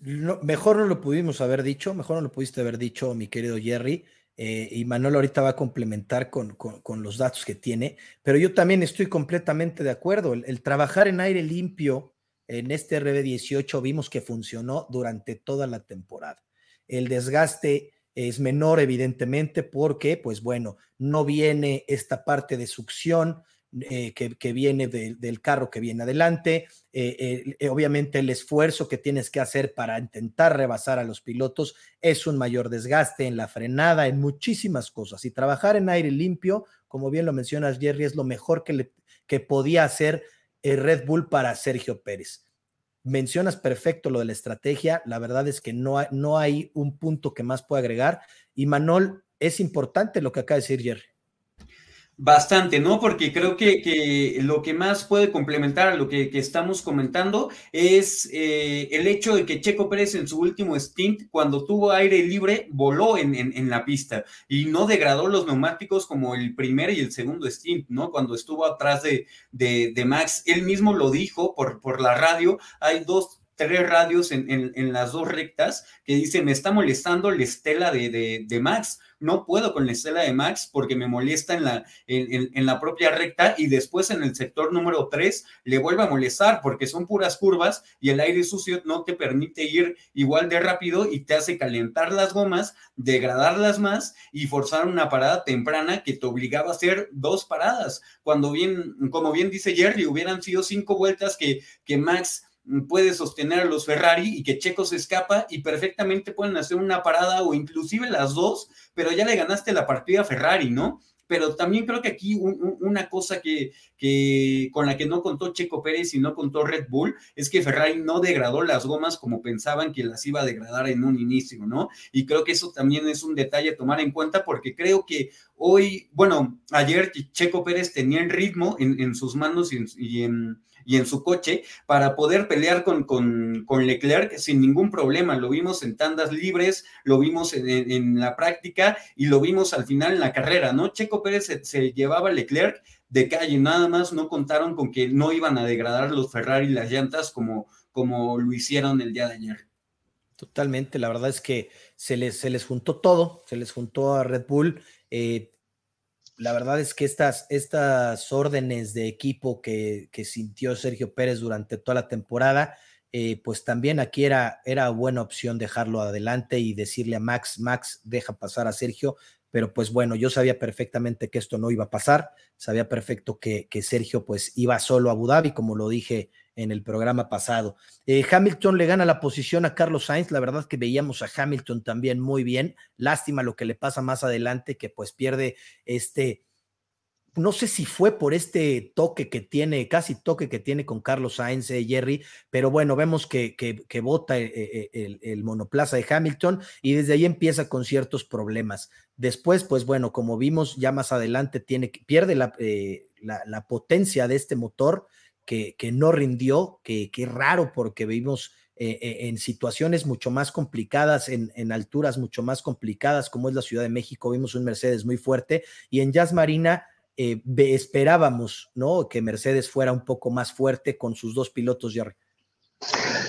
mejor no lo pudimos haber dicho, mejor no lo pudiste haber dicho, mi querido Jerry. eh, y Manuel ahorita va a complementar con, los datos que tiene, pero yo también estoy completamente de acuerdo. El, trabajar en aire limpio en este RB18 vimos que funcionó durante toda la temporada. El desgaste es menor, evidentemente, porque, pues bueno, no viene esta parte de succión, eh, que, viene del carro que viene adelante, eh, obviamente el esfuerzo que tienes que hacer para intentar rebasar a los pilotos es un mayor desgaste en la frenada, en muchísimas cosas. Y trabajar en aire limpio, como bien lo mencionas, Jerry, es lo mejor que, le, que podía hacer Red Bull para Sergio Pérez. Mencionas perfecto lo de la estrategia, la verdad es que no hay, no hay un punto que más pueda agregar. Y Manol, es importante lo que acaba de decir Jerry. Bastante, ¿no? Porque creo que, lo que más puede complementar a lo que, estamos comentando es eh, el hecho de que Checo Pérez en su último stint, cuando tuvo aire libre, voló en, la pista y no degradó los neumáticos como el primer y el segundo stint, ¿no? Cuando estuvo atrás de, de, Max, él mismo lo dijo por, por la radio, hay dos tres radios en, las dos rectas que dicen, me está molestando la estela de, de Max no puedo con la estela de Max porque me molesta en la, en, la propia recta y después en el sector número 3 le vuelve a molestar porque son puras curvas y el aire sucio no te permite ir igual de rápido y te hace calentar las gomas, degradarlas más y forzar una parada temprana que te obligaba a hacer dos paradas. Cuando bien, como bien dice Jerry, hubieran sido cinco vueltas que, que Max puede sostener a los Ferrari y que Checo se escapa y perfectamente pueden hacer una parada o inclusive las dos, pero ya le ganaste la partida a Ferrari, ¿no? Pero también creo que aquí una cosa que, que, con la que no contó Checo Pérez y no contó Red Bull es que Ferrari no degradó las gomas como pensaban que las iba a degradar en un inicio, ¿no? Y creo que eso también es un detalle a tomar en cuenta porque creo que hoy, bueno, ayer Checo Pérez tenía el ritmo en, sus manos y en y en su coche para poder pelear con, con, Leclerc sin ningún problema. Lo vimos en tandas libres, lo vimos en, la práctica y lo vimos al final en la carrera, ¿no? Checo Pérez se, llevaba Leclerc de calle, nada más no contaron con que no iban a degradar los Ferrari las llantas como, como lo hicieron el día de ayer. Totalmente, la verdad es que se les, se les juntó todo, se les juntó a Red Bull. Eh, la verdad es que estas, estas órdenes de equipo que, sintió Sergio Pérez durante toda la temporada, eh, pues también aquí era, era buena opción dejarlo adelante y decirle a Max, Max, deja pasar a Sergio, pero pues bueno, yo sabía perfectamente que esto no iba a pasar, sabía perfecto que, que Sergio pues iba solo a Abu Dhabi, como lo dije en el programa pasado. Eh, Hamilton le gana la posición a Carlos Sainz, la verdad que veíamos a Hamilton también muy bien, lástima lo que le pasa más adelante, que pues pierde este, no sé si fue por este toque que tiene, casi toque que tiene con Carlos Sainz, eh, Jerry, pero bueno, vemos que, que, bota eh, el, monoplaza de Hamilton y desde ahí empieza con ciertos problemas. Después, pues bueno, como vimos ya más adelante, tiene, pierde la, la potencia de este motor, que, no rindió, que, que raro porque vivimos eh, eh, en situaciones mucho más complicadas, en, alturas mucho más complicadas, como es la Ciudad de México, vimos un Mercedes muy fuerte y en Jazz Marina eh, esperábamos, ¿no? Que Mercedes fuera un poco más fuerte con sus dos pilotos, Jerry.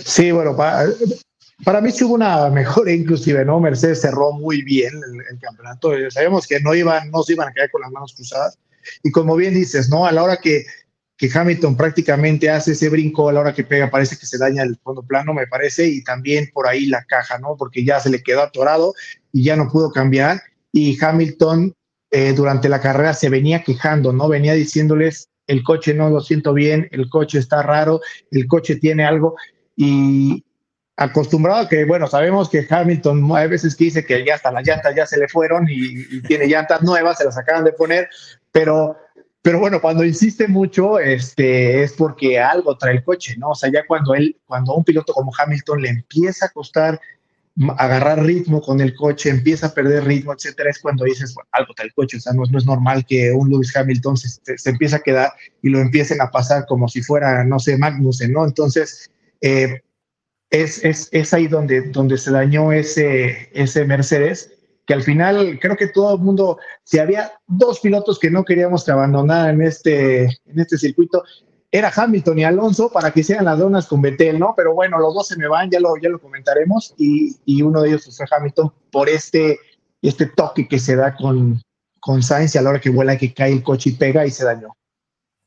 Sí, bueno, para, para mí sí hubo una mejor inclusive, ¿no? Mercedes cerró muy bien el, campeonato. Sabemos que no iban, no se iban a quedar con las manos cruzadas. Y como bien dices, ¿no? A la hora que Hamilton prácticamente hace ese brinco a la hora que pega, parece que se daña el fondo plano, me parece, y también por ahí la caja, ¿no? Porque ya se le quedó atorado y ya no pudo cambiar. Y Hamilton eh, durante la carrera se venía quejando, ¿no? Venía diciéndoles, el coche no lo siento bien, el coche está raro, el coche tiene algo. Y acostumbrado a que, bueno, sabemos que Hamilton hay veces que dice que ya hasta las llantas ya se le fueron y, y tiene llantas nuevas, se las acaban de poner, pero pero bueno, cuando insiste mucho, este, es porque algo trae el coche, ¿no? O sea, ya cuando él, cuando a un piloto como Hamilton le empieza a costar agarrar ritmo con el coche, empieza a perder ritmo, etcétera, es cuando dices, algo trae el coche, o sea, no, es normal que un Lewis Hamilton se, se, empiece a quedar y lo empiecen a pasar como si fuera, no sé, Magnussen, ¿no? Entonces, eh, es, es, es, ahí donde, donde se dañó ese, ese Mercedes que al final creo que todo el mundo, si había dos pilotos que no queríamos que abandonaran en este, en este circuito, era Hamilton y Alonso para que hicieran las donas con Betel, ¿no? Pero bueno, los dos se me van, ya lo, ya lo comentaremos, y, y uno de ellos fue Hamilton por este este toque que se da con, con Sainz y a la hora que vuela que cae el coche y pega y se dañó.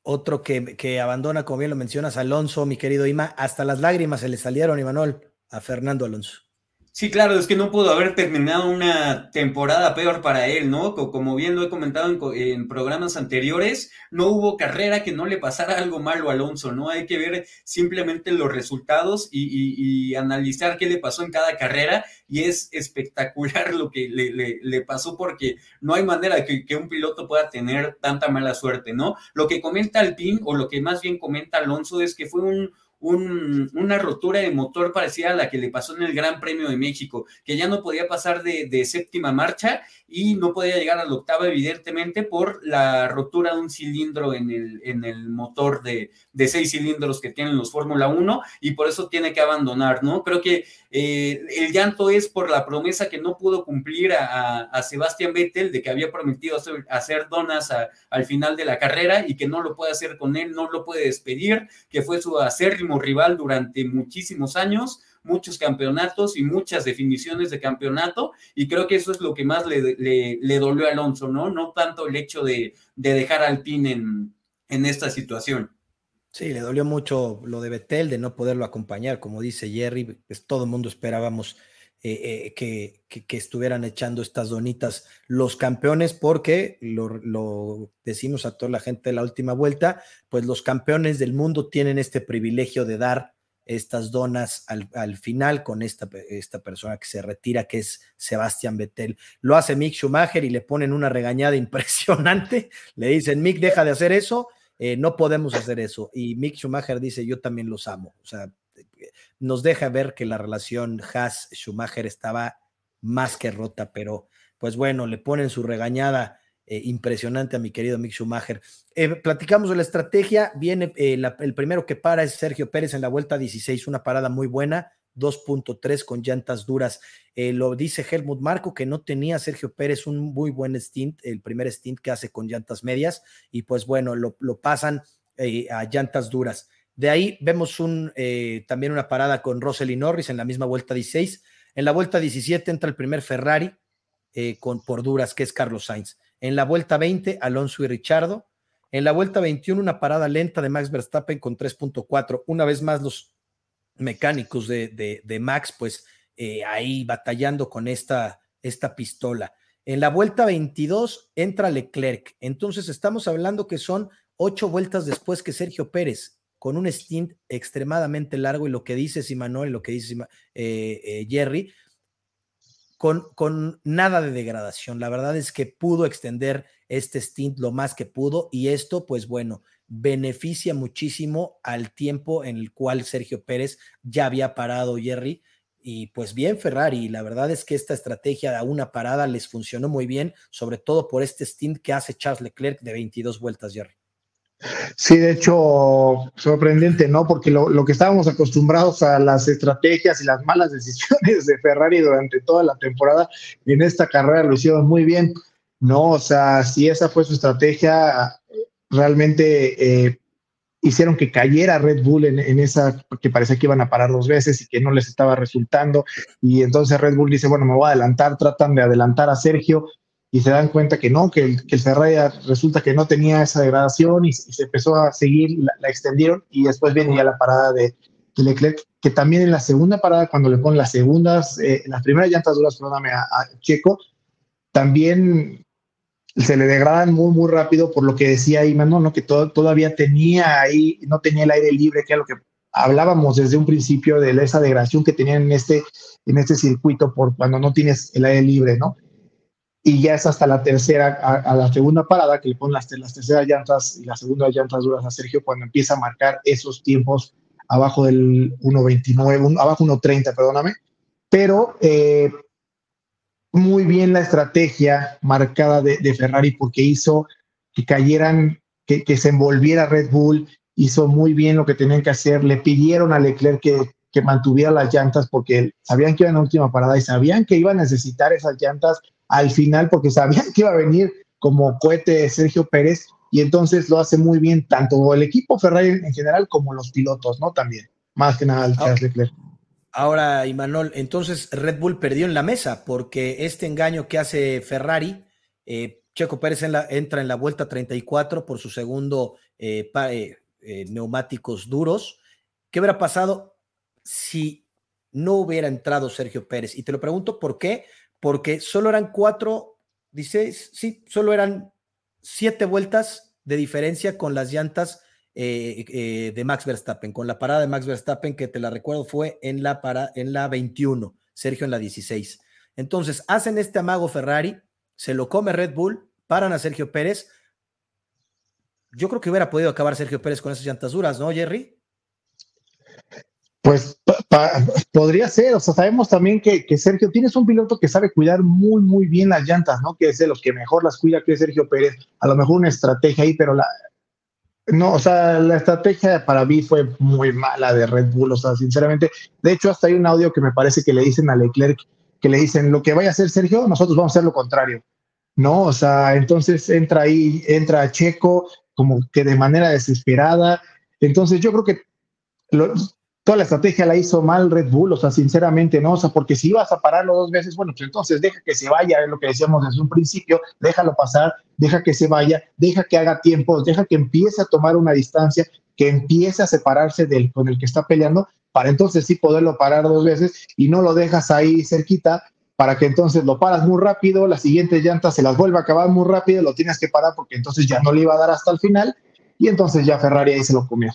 Otro que, que abandona, como bien lo mencionas, Alonso, mi querido Ima, hasta las lágrimas se le salieron, Imanol, a Fernando Alonso. Sí, claro, es que no pudo haber terminado una temporada peor para él, ¿no? Como bien lo he comentado en, programas anteriores, no hubo carrera que no le pasara algo malo a Alonso, ¿no? Hay que ver simplemente los resultados y, analizar qué le pasó en cada carrera y es espectacular lo que le, pasó porque no hay manera que, que, un piloto pueda tener tanta mala suerte, ¿no? Lo que comenta Alpine o lo que más bien comenta Alonso es que fue un una rotura de motor parecida a la que le pasó en el Gran Premio de México, que ya no podía pasar de, séptima marcha y no podía llegar a la octava, evidentemente, por la rotura de un cilindro en el, en el motor de, de seis cilindros que tienen los Fórmula 1 y por eso tiene que abandonar, ¿no? Creo que eh, el llanto es por la promesa que no pudo cumplir a, a, Sebastián Vettel de que había prometido hacer, donas al final de la carrera y que no lo puede hacer con él, no lo puede despedir, que fue su acérrimo rival durante muchísimos años, muchos campeonatos y muchas definiciones de campeonato, y creo que eso es lo que más le, le, dolió a Alonso, ¿no? No tanto el hecho de, de dejar al PIN en, en esta situación. Sí, le dolió mucho lo de Betel, de no poderlo acompañar, como dice Jerry, pues todo el mundo esperábamos eh, eh, que, estuvieran echando estas donitas los campeones, porque lo, decimos a toda la gente de la última vuelta, pues los campeones del mundo tienen este privilegio de dar estas donas al, final con esta, esta, persona que se retira, que es Sebastián Vettel. Lo hace Mick Schumacher y le ponen una regañada impresionante. Le dicen, Mick, deja de hacer eso eh, no podemos hacer eso. Y Mick Schumacher dice, yo también los amo. O sea, nos deja ver que la relación Haas-Schumacher estaba más que rota, pero pues bueno, le ponen su regañada eh, impresionante a mi querido Mick Schumacher. Eh, platicamos de la estrategia, viene el primero que para es Sergio Pérez en la vuelta 16, una parada muy buena, 2.3 con llantas duras. Eh, lo dice Helmut Marco que no tenía Sergio Pérez un muy buen stint, el primer stint que hace con llantas medias, y pues bueno, lo, pasan eh, a llantas duras. De ahí vemos eh, también una parada con Russell y Norris en la misma vuelta 16. En la vuelta 17 entra el primer Ferrari con, por duras, que es Carlos Sainz. En la vuelta 20, Alonso y Richardo. En la vuelta 21, una parada lenta de Max Verstappen con 3.4. Una vez más, los mecánicos de, de, Max, pues eh, ahí batallando con esta, esta pistola. En la vuelta 22 entra Leclerc. Entonces estamos hablando que son ocho vueltas después que Sergio Pérez, con un stint extremadamente largo y lo que dice Simanuel, lo que dice eh, eh, Jerry, con, con, nada de degradación. La verdad es que pudo extender este stint lo más que pudo y esto, pues bueno, beneficia muchísimo al tiempo en el cual Sergio Pérez ya había parado Jerry. Y pues bien, Ferrari, la verdad es que esta estrategia a una parada les funcionó muy bien, sobre todo por este stint que hace Charles Leclerc de 22 vueltas, Jerry. Sí, de hecho, sorprendente, ¿no? Porque lo, lo, que estábamos acostumbrados a las estrategias y las malas decisiones de Ferrari durante toda la temporada, en esta carrera lo hicieron muy bien, ¿no? O sea, si esa fue su estrategia, realmente eh, hicieron que cayera Red Bull en, esa, que parecía que iban a parar dos veces y que no les estaba resultando. Y entonces Red Bull dice, bueno, me voy a adelantar, tratan de adelantar a Sergio y se dan cuenta que no, que el, que el Ferrari resulta que no tenía esa degradación y, se empezó a seguir, la, extendieron y después viene ya la parada de, Leclerc, que también en la segunda parada, cuando le ponen las segundas, eh, las primeras llantas duras, perdóname, a, Checo, también se le degradan muy, muy rápido por lo que decía Iman, ¿no? que todavía tenía ahí, no tenía el aire libre, que es lo que hablábamos desde un principio de esa degradación que tenían en este, en este circuito por cuando no tienes el aire libre, ¿no? Y ya es hasta la tercera, a, la segunda parada, que le ponen las, las terceras llantas y las segundas llantas duras a Sergio cuando empieza a marcar esos tiempos abajo del 1.29, abajo 1.30, perdóname. Pero eh, muy bien la estrategia marcada de, Ferrari porque hizo que cayeran, que, se envolviera Red Bull, hizo muy bien lo que tenían que hacer, le pidieron a Leclerc que, que mantuviera las llantas porque sabían que iban la última parada y sabían que iban a necesitar esas llantas al final porque sabían que iba a venir como cohete Sergio Pérez y entonces lo hace muy bien tanto el equipo Ferrari en general como los pilotos, ¿no? También, más que nada el Charles Leclerc. Ahora, Imanol, entonces Red Bull perdió en la mesa porque este engaño que hace Ferrari, eh, Checo Pérez entra en la vuelta 34 por su segundo eh, eh, neumáticos duros. ¿Qué hubiera pasado si no hubiera entrado Sergio Pérez? Y te lo pregunto por qué, porque solo eran cuatro, dice, sí, solo eran siete vueltas de diferencia con las llantas eh, eh, de Max Verstappen, con la parada de Max Verstappen, que te la recuerdo fue en la, para, en la 21, Sergio en la 16. Entonces, hacen este amago Ferrari, se lo come Red Bull, paran a Sergio Pérez. Yo creo que hubiera podido acabar Sergio Pérez con esas llantas duras, ¿no, Jerry? Pues podría ser, o sea, sabemos también que, que, Sergio, tienes un piloto que sabe cuidar muy, muy bien las llantas, ¿no? Que es de los que mejor las cuida, que es Sergio Pérez. A lo mejor una estrategia ahí, pero la, no, o sea, la estrategia para mí fue muy mala de Red Bull, o sea, sinceramente. De hecho, hasta hay un audio que me parece que le dicen a Leclerc, que le dicen, lo que vaya a hacer Sergio, nosotros vamos a hacer lo contrario. No, o sea, entonces entra ahí, entra Checo como que de manera desesperada. Entonces yo creo que lo, toda la estrategia la hizo mal Red Bull, o sea, sinceramente, ¿no? O sea, porque si ibas a pararlo dos veces, bueno, pues entonces deja que se vaya, es lo que decíamos desde un principio, déjalo pasar, deja que se vaya, deja que haga tiempo, deja que empiece a tomar una distancia, que empiece a separarse del con el que está peleando, para entonces sí poderlo parar dos veces y no lo dejas ahí cerquita para que entonces lo paras muy rápido, las siguientes llantas se las vuelve a acabar muy rápido, lo tienes que parar porque entonces ya no le iba a dar hasta el final y entonces ya Ferrari ahí se lo comió.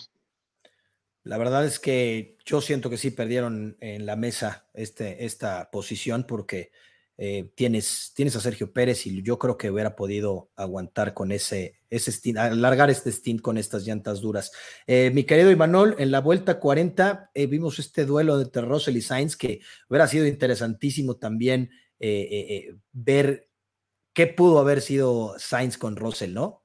La verdad es que yo siento que sí perdieron en la mesa este, esta posición porque eh, tienes, tienes a Sergio Pérez y yo creo que hubiera podido aguantar con ese, ese stint, alargar este stint con estas llantas duras. Eh, mi querido Imanol, en la vuelta 40 eh, vimos este duelo entre Russell y Sainz que hubiera sido interesantísimo también ver qué pudo haber sido Sainz con Russell, ¿no?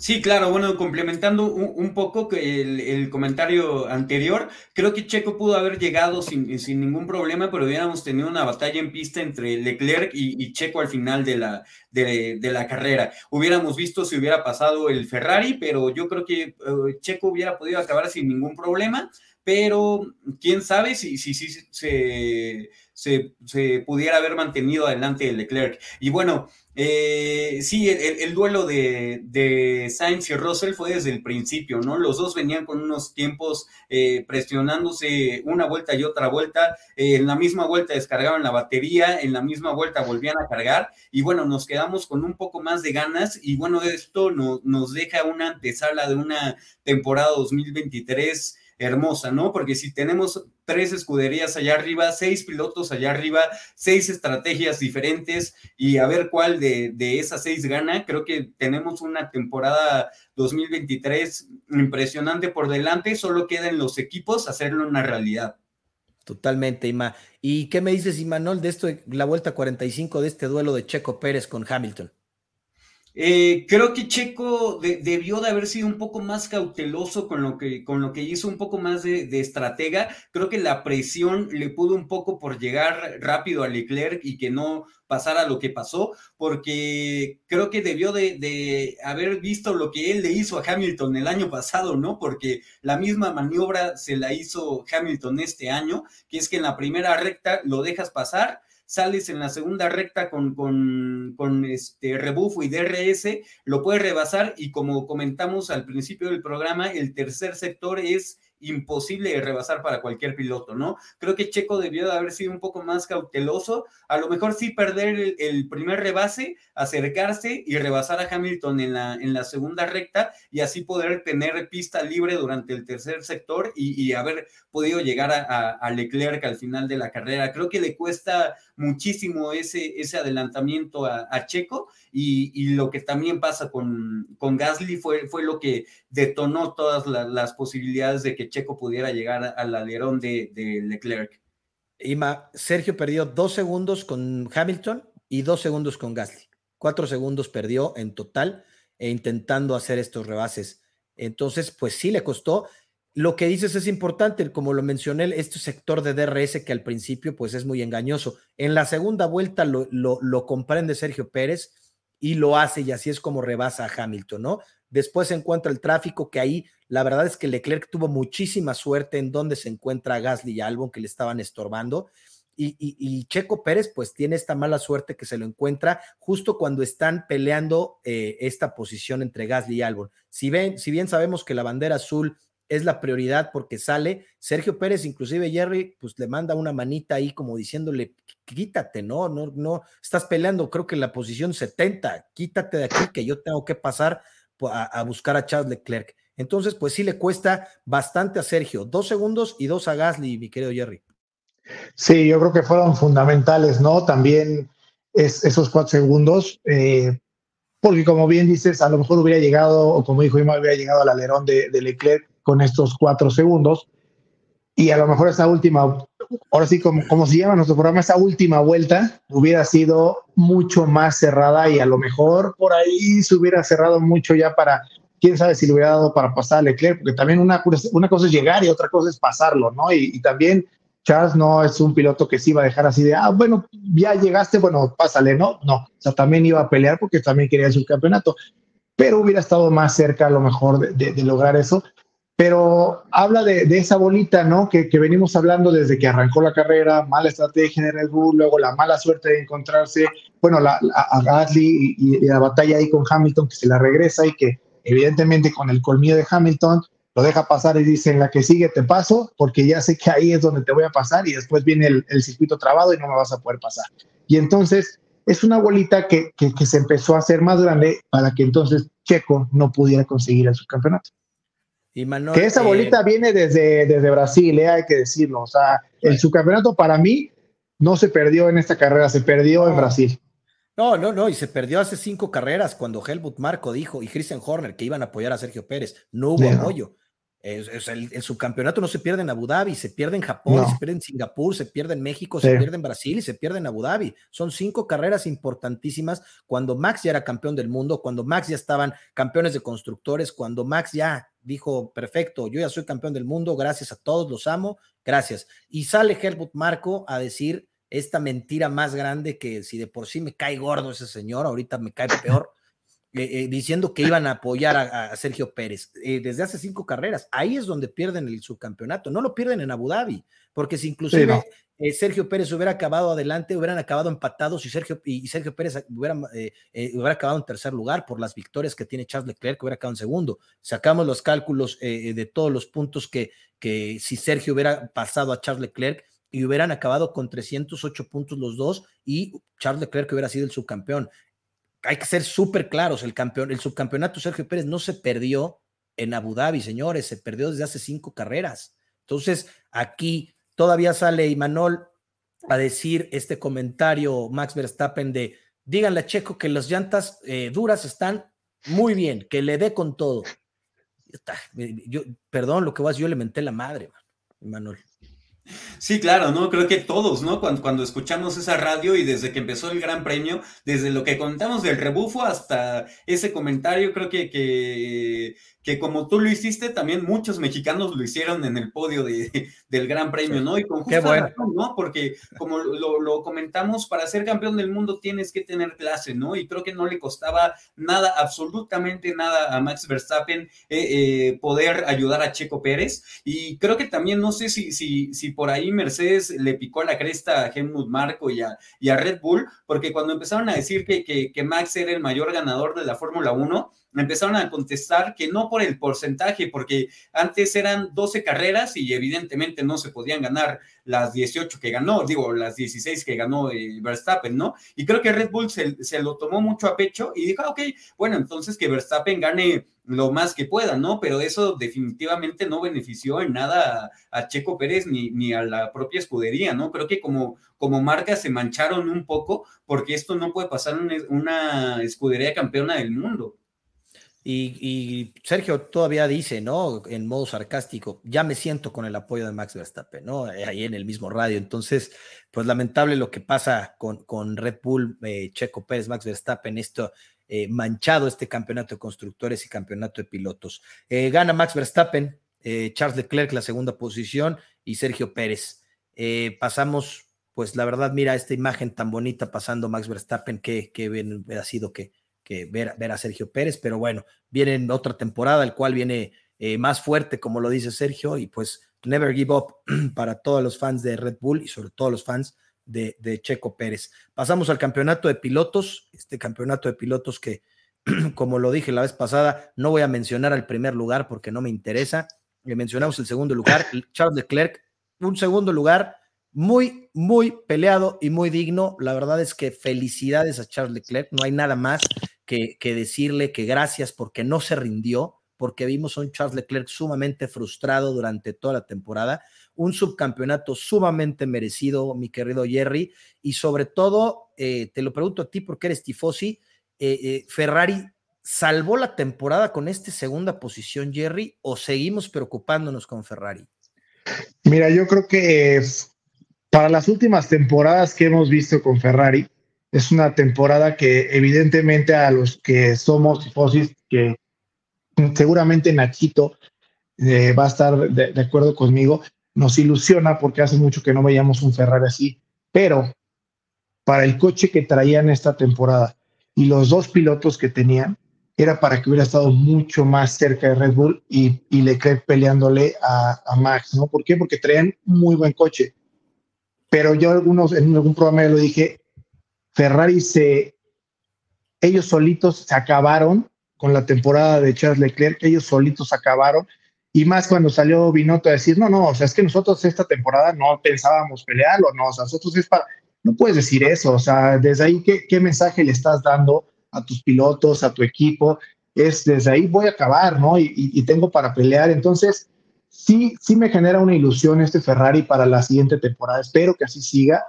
Sí, claro, bueno, complementando un, poco el, el, comentario anterior, creo que Checo pudo haber llegado sin, sin, ningún problema, pero hubiéramos tenido una batalla en pista entre Leclerc y, Checo al final de la, de, la carrera. Hubiéramos visto si hubiera pasado el Ferrari, pero yo creo que eh, Checo hubiera podido acabar sin ningún problema, pero quién sabe si, si, si se, se, se pudiera haber mantenido adelante el Leclerc. Y bueno, eh, sí, el, duelo de, de, Sainz y Russell fue desde el principio, ¿no? Los dos venían con unos tiempos eh, presionándose una vuelta y otra vuelta. Eh, en la misma vuelta descargaban la batería, en la misma vuelta volvían a cargar. Y bueno, nos quedamos con un poco más de ganas. Y bueno, esto nos deja una antesala de una temporada 2023 hermosa, ¿no? Porque si tenemos tres escuderías allá arriba, seis pilotos allá arriba, seis estrategias diferentes y a ver cuál de, esas seis gana, creo que tenemos una temporada 2023 impresionante por delante, solo queda en los equipos hacerlo una realidad. Totalmente, Ima. ¿Y qué me dices, Imanol, de esto, la vuelta 45 de este duelo de Checo Pérez con Hamilton? Eh, creo que Checo debió de haber sido un poco más cauteloso con lo que, con lo que hizo, un poco más de, estratega. Creo que la presión le pudo un poco por llegar rápido a Leclerc y que no pasara lo que pasó, porque creo que debió de, de, haber visto lo que él le hizo a Hamilton el año pasado, ¿no? Porque la misma maniobra se la hizo Hamilton este año, que es que en la primera recta lo dejas pasar sales en la segunda recta con, con, este rebufo y DRS, lo puedes rebasar y como comentamos al principio del programa, el tercer sector es imposible de rebasar para cualquier piloto, ¿no? Creo que Checo debió de haber sido un poco más cauteloso, a lo mejor sí perder el, primer rebase, acercarse y rebasar a Hamilton en la, en la segunda recta y así poder tener pista libre durante el tercer sector y, haber podido llegar a, Leclerc al final de la carrera. Creo que le cuesta muchísimo ese, ese adelantamiento a, Checo y, lo que también pasa con, con Gasly fue, fue lo que detonó todas las posibilidades de que Checo pudiera llegar al alerón de, Leclerc. Ima, Sergio perdió dos segundos con Hamilton y dos segundos con Gasly. Cuatro segundos perdió en total e intentando hacer estos rebases. Entonces, pues sí le costó. Lo que dices es importante, como lo mencioné, este sector de DRS que al principio pues es muy engañoso. En la segunda vuelta lo, lo comprende Sergio Pérez y lo hace y así es como rebasa a Hamilton, ¿no? Después se encuentra el tráfico, que ahí la verdad es que Leclerc tuvo muchísima suerte en donde se encuentra Gasly y Albon, que le estaban estorbando. Y, Checo Pérez, pues tiene esta mala suerte que se lo encuentra justo cuando están peleando eh, esta posición entre Gasly y Albon. Si, ven, si bien sabemos que la bandera azul es la prioridad porque sale. Sergio Pérez, inclusive Jerry, pues le manda una manita ahí como diciéndole, quítate, no, no, no, estás peleando, creo que en la posición 70, quítate de aquí que yo tengo que pasar a, buscar a Charles Leclerc. Entonces, pues sí le cuesta bastante a Sergio, dos segundos y dos a Gasly, mi querido Jerry. Sí, yo creo que fueron fundamentales, ¿no? También es, esos cuatro segundos, eh, porque como bien dices, a lo mejor hubiera llegado, o como dijo Ima, hubiera llegado al alerón de, de Leclerc con estos cuatro segundos. Y a lo mejor esa última, ahora sí, como, como se llama nuestro programa, esa última vuelta hubiera sido mucho más cerrada y a lo mejor por ahí se hubiera cerrado mucho ya para, quién sabe si le hubiera dado para pasar a Leclerc, porque también una, una cosa es llegar y otra cosa es pasarlo, ¿no? Y, también Charles no es un piloto que se iba a dejar así de, ah, bueno, ya llegaste, bueno, pásale, ¿no? No, o sea, también iba a pelear porque también quería su campeonato, pero hubiera estado más cerca a lo mejor de, de lograr eso pero habla de, esa bolita, ¿no? Que, venimos hablando desde que arrancó la carrera, mala estrategia en Red Bull, luego la mala suerte de encontrarse, bueno, la, a Gasly y, la batalla ahí con Hamilton que se la regresa y que evidentemente con el colmillo de Hamilton lo deja pasar y dice en la que sigue te paso porque ya sé que ahí es donde te voy a pasar y después viene el, circuito trabado y no me vas a poder pasar. Y entonces es una bolita que, se empezó a hacer más grande para que entonces Checo no pudiera conseguir el subcampeonato que esa bolita eh, viene desde, desde Brasil, eh, hay que decirlo. O sea, el subcampeonato para mí no se perdió en esta carrera, se perdió en Brasil. No, no, no, y se perdió hace cinco carreras cuando Helmut Marco dijo y Christian Horner que iban a apoyar a Sergio Pérez. No hubo apoyo. El, subcampeonato no se pierde en Abu Dhabi, se pierde en Japón, se pierde en Singapur, se pierde en México, se pierde en Brasil y se pierde en Abu Dhabi. Son cinco carreras importantísimas cuando Max ya era campeón del mundo, cuando Max ya estaban campeones de constructores, cuando Max ya dijo, perfecto, yo ya soy campeón del mundo, gracias a todos, los amo, gracias. Y sale Helmut Marco a decir esta mentira más grande que si de por sí me cae gordo ese señor, ahorita me cae peor, eh, eh, diciendo que iban a apoyar a, Sergio Pérez eh, desde hace cinco carreras. Ahí es donde pierden el subcampeonato, no lo pierden en Abu Dhabi, porque si inclusive Sergio Pérez hubiera acabado adelante, hubieran acabado empatados y Sergio, y Sergio Pérez hubiera, hubiera acabado en tercer lugar por las victorias que tiene Charles Leclerc, que hubiera acabado en segundo. Sacamos los cálculos de todos los puntos que, que si Sergio hubiera pasado a Charles Leclerc y hubieran acabado con 308 puntos los dos y Charles Leclerc hubiera sido el subcampeón. Hay que ser súper claros, el, campeón, el subcampeonato Sergio Pérez no se perdió en Abu Dhabi, señores, se perdió desde hace cinco carreras. Entonces, aquí Todavía sale Imanol a decir este comentario, Max Verstappen, de díganle a Checo que las llantas eh, duras están muy bien, que le dé con todo. Yo, perdón, lo que vas, yo le menté la madre, Imanol. Sí, claro, ¿no? Creo que todos, ¿no? Cuando, cuando, escuchamos esa radio y desde que empezó el Gran Premio, desde lo que contamos del rebufo hasta ese comentario, creo que, que, que como tú lo hiciste, también muchos mexicanos lo hicieron en el podio de, del Gran Premio, ¿no? Y con justa razón, ¿no? Porque como lo, comentamos, para ser campeón del mundo tienes que tener clase, ¿no? Y creo que no le costaba nada, absolutamente nada a Max Verstappen eh, eh, poder ayudar a Checo Pérez. Y creo que también, no sé si, si, si por ahí Mercedes le picó la cresta a Helmut Marco y a, Red Bull, porque cuando empezaron a decir que, que, que Max era el mayor ganador de la Fórmula 1, me empezaron a contestar que no por el porcentaje, porque antes eran 12 carreras y evidentemente no se podían ganar las 18 que ganó, digo, las 16 que ganó eh, Verstappen, ¿no? Y creo que Red Bull se, lo tomó mucho a pecho y dijo, ah, ok, bueno, entonces que Verstappen gane lo más que pueda, ¿no? Pero eso definitivamente no benefició en nada a, Checo Pérez ni, ni, a la propia escudería, ¿no? Creo que como, como marca se mancharon un poco porque esto no puede pasar en una escudería campeona del mundo. Y, Sergio todavía dice, ¿no? En modo sarcástico, ya me siento con el apoyo de Max Verstappen, ¿no? Eh, ahí en el mismo radio. Entonces, pues lamentable lo que pasa con, Red Bull, eh, Checo Pérez, Max Verstappen, esto eh, manchado este campeonato de constructores y campeonato de pilotos. gana Max Verstappen, Charles Leclerc la segunda posición y Sergio Pérez. pasamos, pues la verdad, mira esta imagen tan bonita pasando Max Verstappen, que, que ha sido que que ver, a Sergio Pérez, pero bueno, viene otra temporada, el cual viene eh, más fuerte, como lo dice Sergio, y pues never give up para todos los fans de Red Bull y sobre todo los fans de, de Checo Pérez. Pasamos al campeonato de pilotos, este campeonato de pilotos que, como lo dije la vez pasada, no voy a mencionar al primer lugar porque no me interesa, le mencionamos el segundo lugar, Charles Leclerc, un segundo lugar muy, muy peleado y muy digno. La verdad es que felicidades a Charles Leclerc. No hay nada más que, decirle que gracias porque no se rindió, porque vimos a un Charles Leclerc sumamente frustrado durante toda la temporada, un subcampeonato sumamente merecido, mi querido Jerry, y sobre todo, eh, te lo pregunto a ti porque eres tifosi, eh, eh, Ferrari salvó la temporada con esta segunda posición, Jerry, o seguimos preocupándonos con Ferrari? Mira, yo creo que para las últimas temporadas que hemos visto con Ferrari, es una temporada que evidentemente a los que somos tifosis, que seguramente Nachito eh, va a estar de, acuerdo conmigo, nos ilusiona porque hace mucho que no veíamos un Ferrari así, pero para el coche que traían esta temporada y los dos pilotos que tenían, era para que hubiera estado mucho más cerca de Red Bull y, y Leclerc peleándole a, a, Max, ¿no? ¿Por qué? Porque traían muy buen coche. Pero yo algunos, en algún programa lo dije, Ferrari se, ellos solitos se acabaron con la temporada de Charles Leclerc, ellos solitos acabaron, y más cuando salió Binotto a decir, no, no, o sea, es que nosotros esta temporada no pensábamos pelearlo, no, o sea, nosotros es para, no puedes decir eso, o sea, desde ahí, ¿qué, qué mensaje le estás dando a tus pilotos, a tu equipo? Es desde ahí voy a acabar, ¿no? Y, y tengo para pelear, entonces, sí, sí me genera una ilusión este Ferrari para la siguiente temporada, espero que así siga,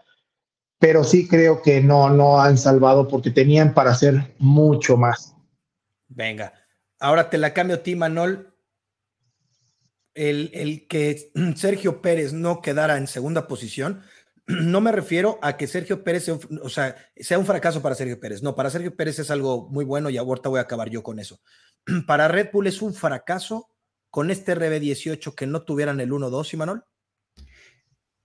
pero sí creo que no, no han salvado porque tenían para hacer mucho más. Venga, ahora te la cambio a ti, Manol. El, el, que Sergio Pérez no quedara en segunda posición, no me refiero a que Sergio Pérez sea o sea, sea un fracaso para Sergio Pérez. No, para Sergio Pérez es algo muy bueno y ahorita voy a acabar yo con eso. Para Red Bull es un fracaso con este RB18 que no tuvieran el 1-2, Manol.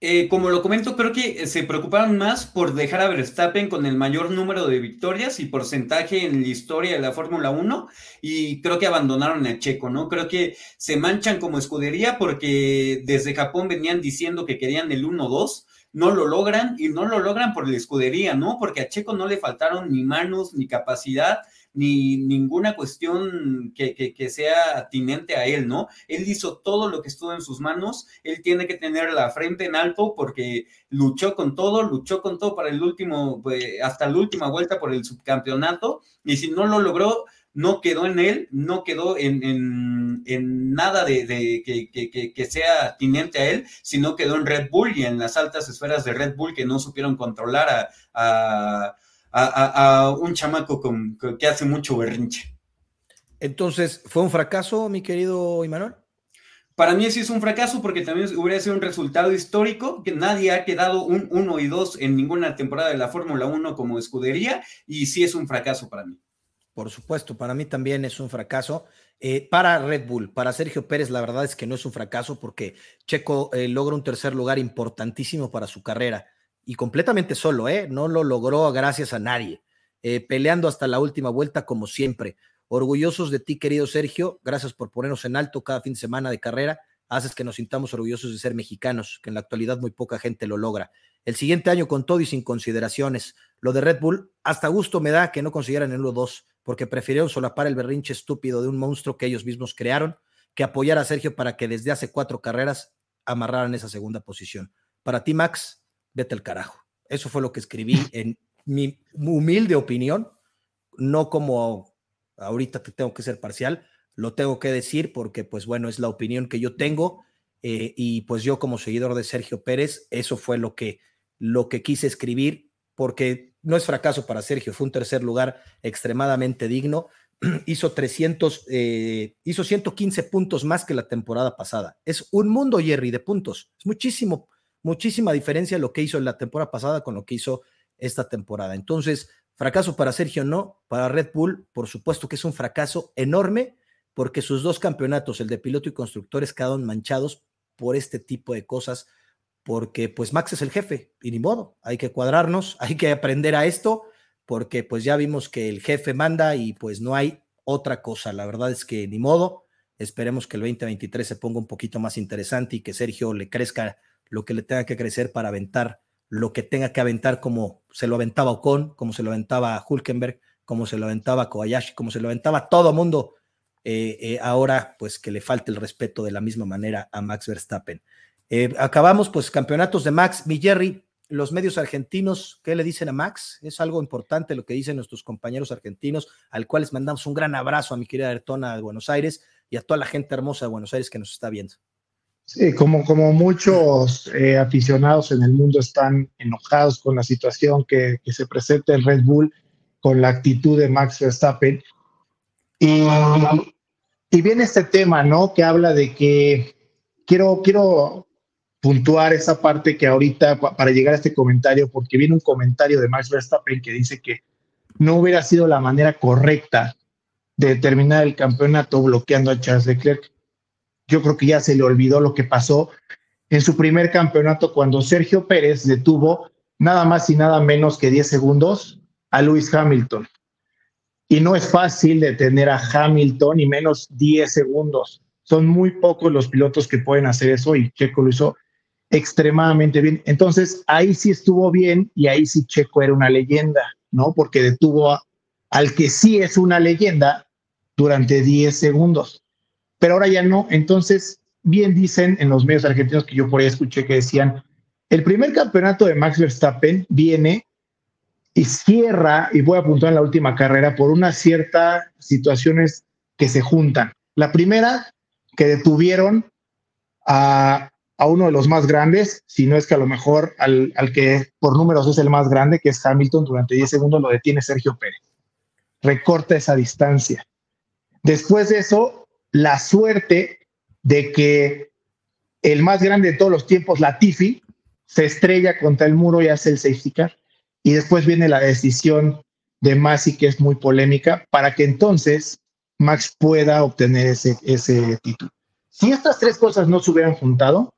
Eh, como lo comento, creo que se preocuparon más por dejar a Verstappen con el mayor número de victorias y porcentaje en la historia de la Fórmula 1 y creo que abandonaron a Checo, ¿no? Creo que se manchan como escudería porque desde Japón venían diciendo que querían el 1-2, no lo logran y no lo logran por la escudería, ¿no? Porque a Checo no le faltaron ni manos ni capacidad ni ninguna cuestión que, sea atinente a él, ¿no? Él hizo todo lo que estuvo en sus manos, él tiene que tener la frente en alto porque luchó con todo, luchó con todo para el último, pues, hasta la última vuelta por el subcampeonato, y si no lo logró, no quedó en él, no quedó en, nada de, que, sea atinente a él, sino quedó en Red Bull y en las altas esferas de Red Bull que no supieron controlar a, un chamaco con, que hace mucho berrinche. Entonces, ¿fue un fracaso, mi querido Imanol? Para mí sí es un fracaso porque también hubiera sido un resultado histórico, que nadie ha quedado un 1 y 2 en ninguna temporada de la Fórmula 1 como escudería, y sí es un fracaso para mí. Por supuesto, para mí también es un fracaso. Eh, para Red Bull, para Sergio Pérez, la verdad es que no es un fracaso porque Checo eh, logra un tercer lugar importantísimo para su carrera y completamente solo, ¿eh? No lo logró gracias a nadie, eh, peleando hasta la última vuelta como siempre. Orgullosos de ti, querido Sergio, gracias por ponernos en alto cada fin de semana de carrera. Haces que nos sintamos orgullosos de ser mexicanos, que en la actualidad muy poca gente lo logra. El siguiente año con todo y sin consideraciones. Lo de Red Bull, hasta gusto me da que no consiguieran el 1-2, porque prefirieron solapar el berrinche estúpido de un monstruo que ellos mismos crearon, que apoyar a Sergio para que desde hace cuatro carreras amarraran esa segunda posición. Para ti, Max, vete al carajo. Eso fue lo que escribí en mi humilde opinión, no como ahorita te tengo que ser parcial, lo tengo que decir porque pues bueno, es la opinión que yo tengo eh, y pues yo como seguidor de Sergio Pérez, eso fue lo que, lo que quise escribir porque no es fracaso para Sergio, fue un tercer lugar extremadamente digno, hizo 300, eh, hizo 115 puntos más que la temporada pasada. Es un mundo, Jerry, de puntos. Es muchísimo, muchísima diferencia lo que hizo la temporada pasada con lo que hizo esta temporada. Entonces, fracaso para Sergio no, para Red Bull, por supuesto que es un fracaso enorme porque sus dos campeonatos, el de piloto y constructores, quedaron manchados por este tipo de cosas, porque pues Max es el jefe y ni modo, hay que cuadrarnos, hay que aprender a esto, porque pues ya vimos que el jefe manda y pues no hay otra cosa. La verdad es que ni modo. Esperemos que el 2023 se ponga un poquito más interesante y que Sergio le crezca lo que le tenga que crecer para aventar lo que tenga que aventar como se lo aventaba Ocon, como se lo aventaba Hulkenberg, como se lo aventaba Kobayashi, como se lo aventaba todo mundo. Eh, eh, ahora, pues que le falte el respeto de la misma manera a Max Verstappen. Eh, acabamos, pues, campeonatos de Max. Mi Jerry, los medios argentinos, ¿qué le dicen a Max? Es algo importante lo que dicen nuestros compañeros argentinos, al cual les mandamos un gran abrazo a mi querida Ayrtona de Buenos Aires y a toda la gente hermosa de Buenos Aires que nos está viendo. Sí, como, como muchos eh, aficionados en el mundo están enojados con la situación que, se presenta en Red Bull, con la actitud de Max Verstappen. Y, y viene este tema, ¿no? Que habla de que quiero, quiero puntuar esa parte que ahorita, para llegar a este comentario, porque viene un comentario de Max Verstappen que dice que no hubiera sido la manera correcta de terminar el campeonato bloqueando a Charles Leclerc. Yo creo que ya se le olvidó lo que pasó en su primer campeonato cuando Sergio Pérez detuvo nada más y nada menos que 10 segundos a Lewis Hamilton. Y no es fácil detener a Hamilton y menos 10 segundos. Son muy pocos los pilotos que pueden hacer eso y Checo lo hizo extremadamente bien. Entonces ahí sí estuvo bien y ahí sí Checo era una leyenda, ¿no? Porque detuvo al que sí es una leyenda durante 10 segundos. Pero ahora ya no. Entonces, bien dicen en los medios argentinos que yo por ahí escuché que decían, el primer campeonato de Max Verstappen viene y cierra, y voy a apuntar en la última carrera, por unas ciertas situaciones que se juntan. La primera, que detuvieron a, uno de los más grandes, si no es que a lo mejor al, al, que por números es el más grande, que es Hamilton, durante 10 segundos lo detiene Sergio Pérez. Recorta esa distancia. Después de eso, la suerte de que el más grande de todos los tiempos, Latifi, se estrella contra el muro y hace el safety car. Y después viene la decisión de Masi, que es muy polémica, para que entonces Max pueda obtener ese, ese título. Si estas tres cosas no se hubieran juntado,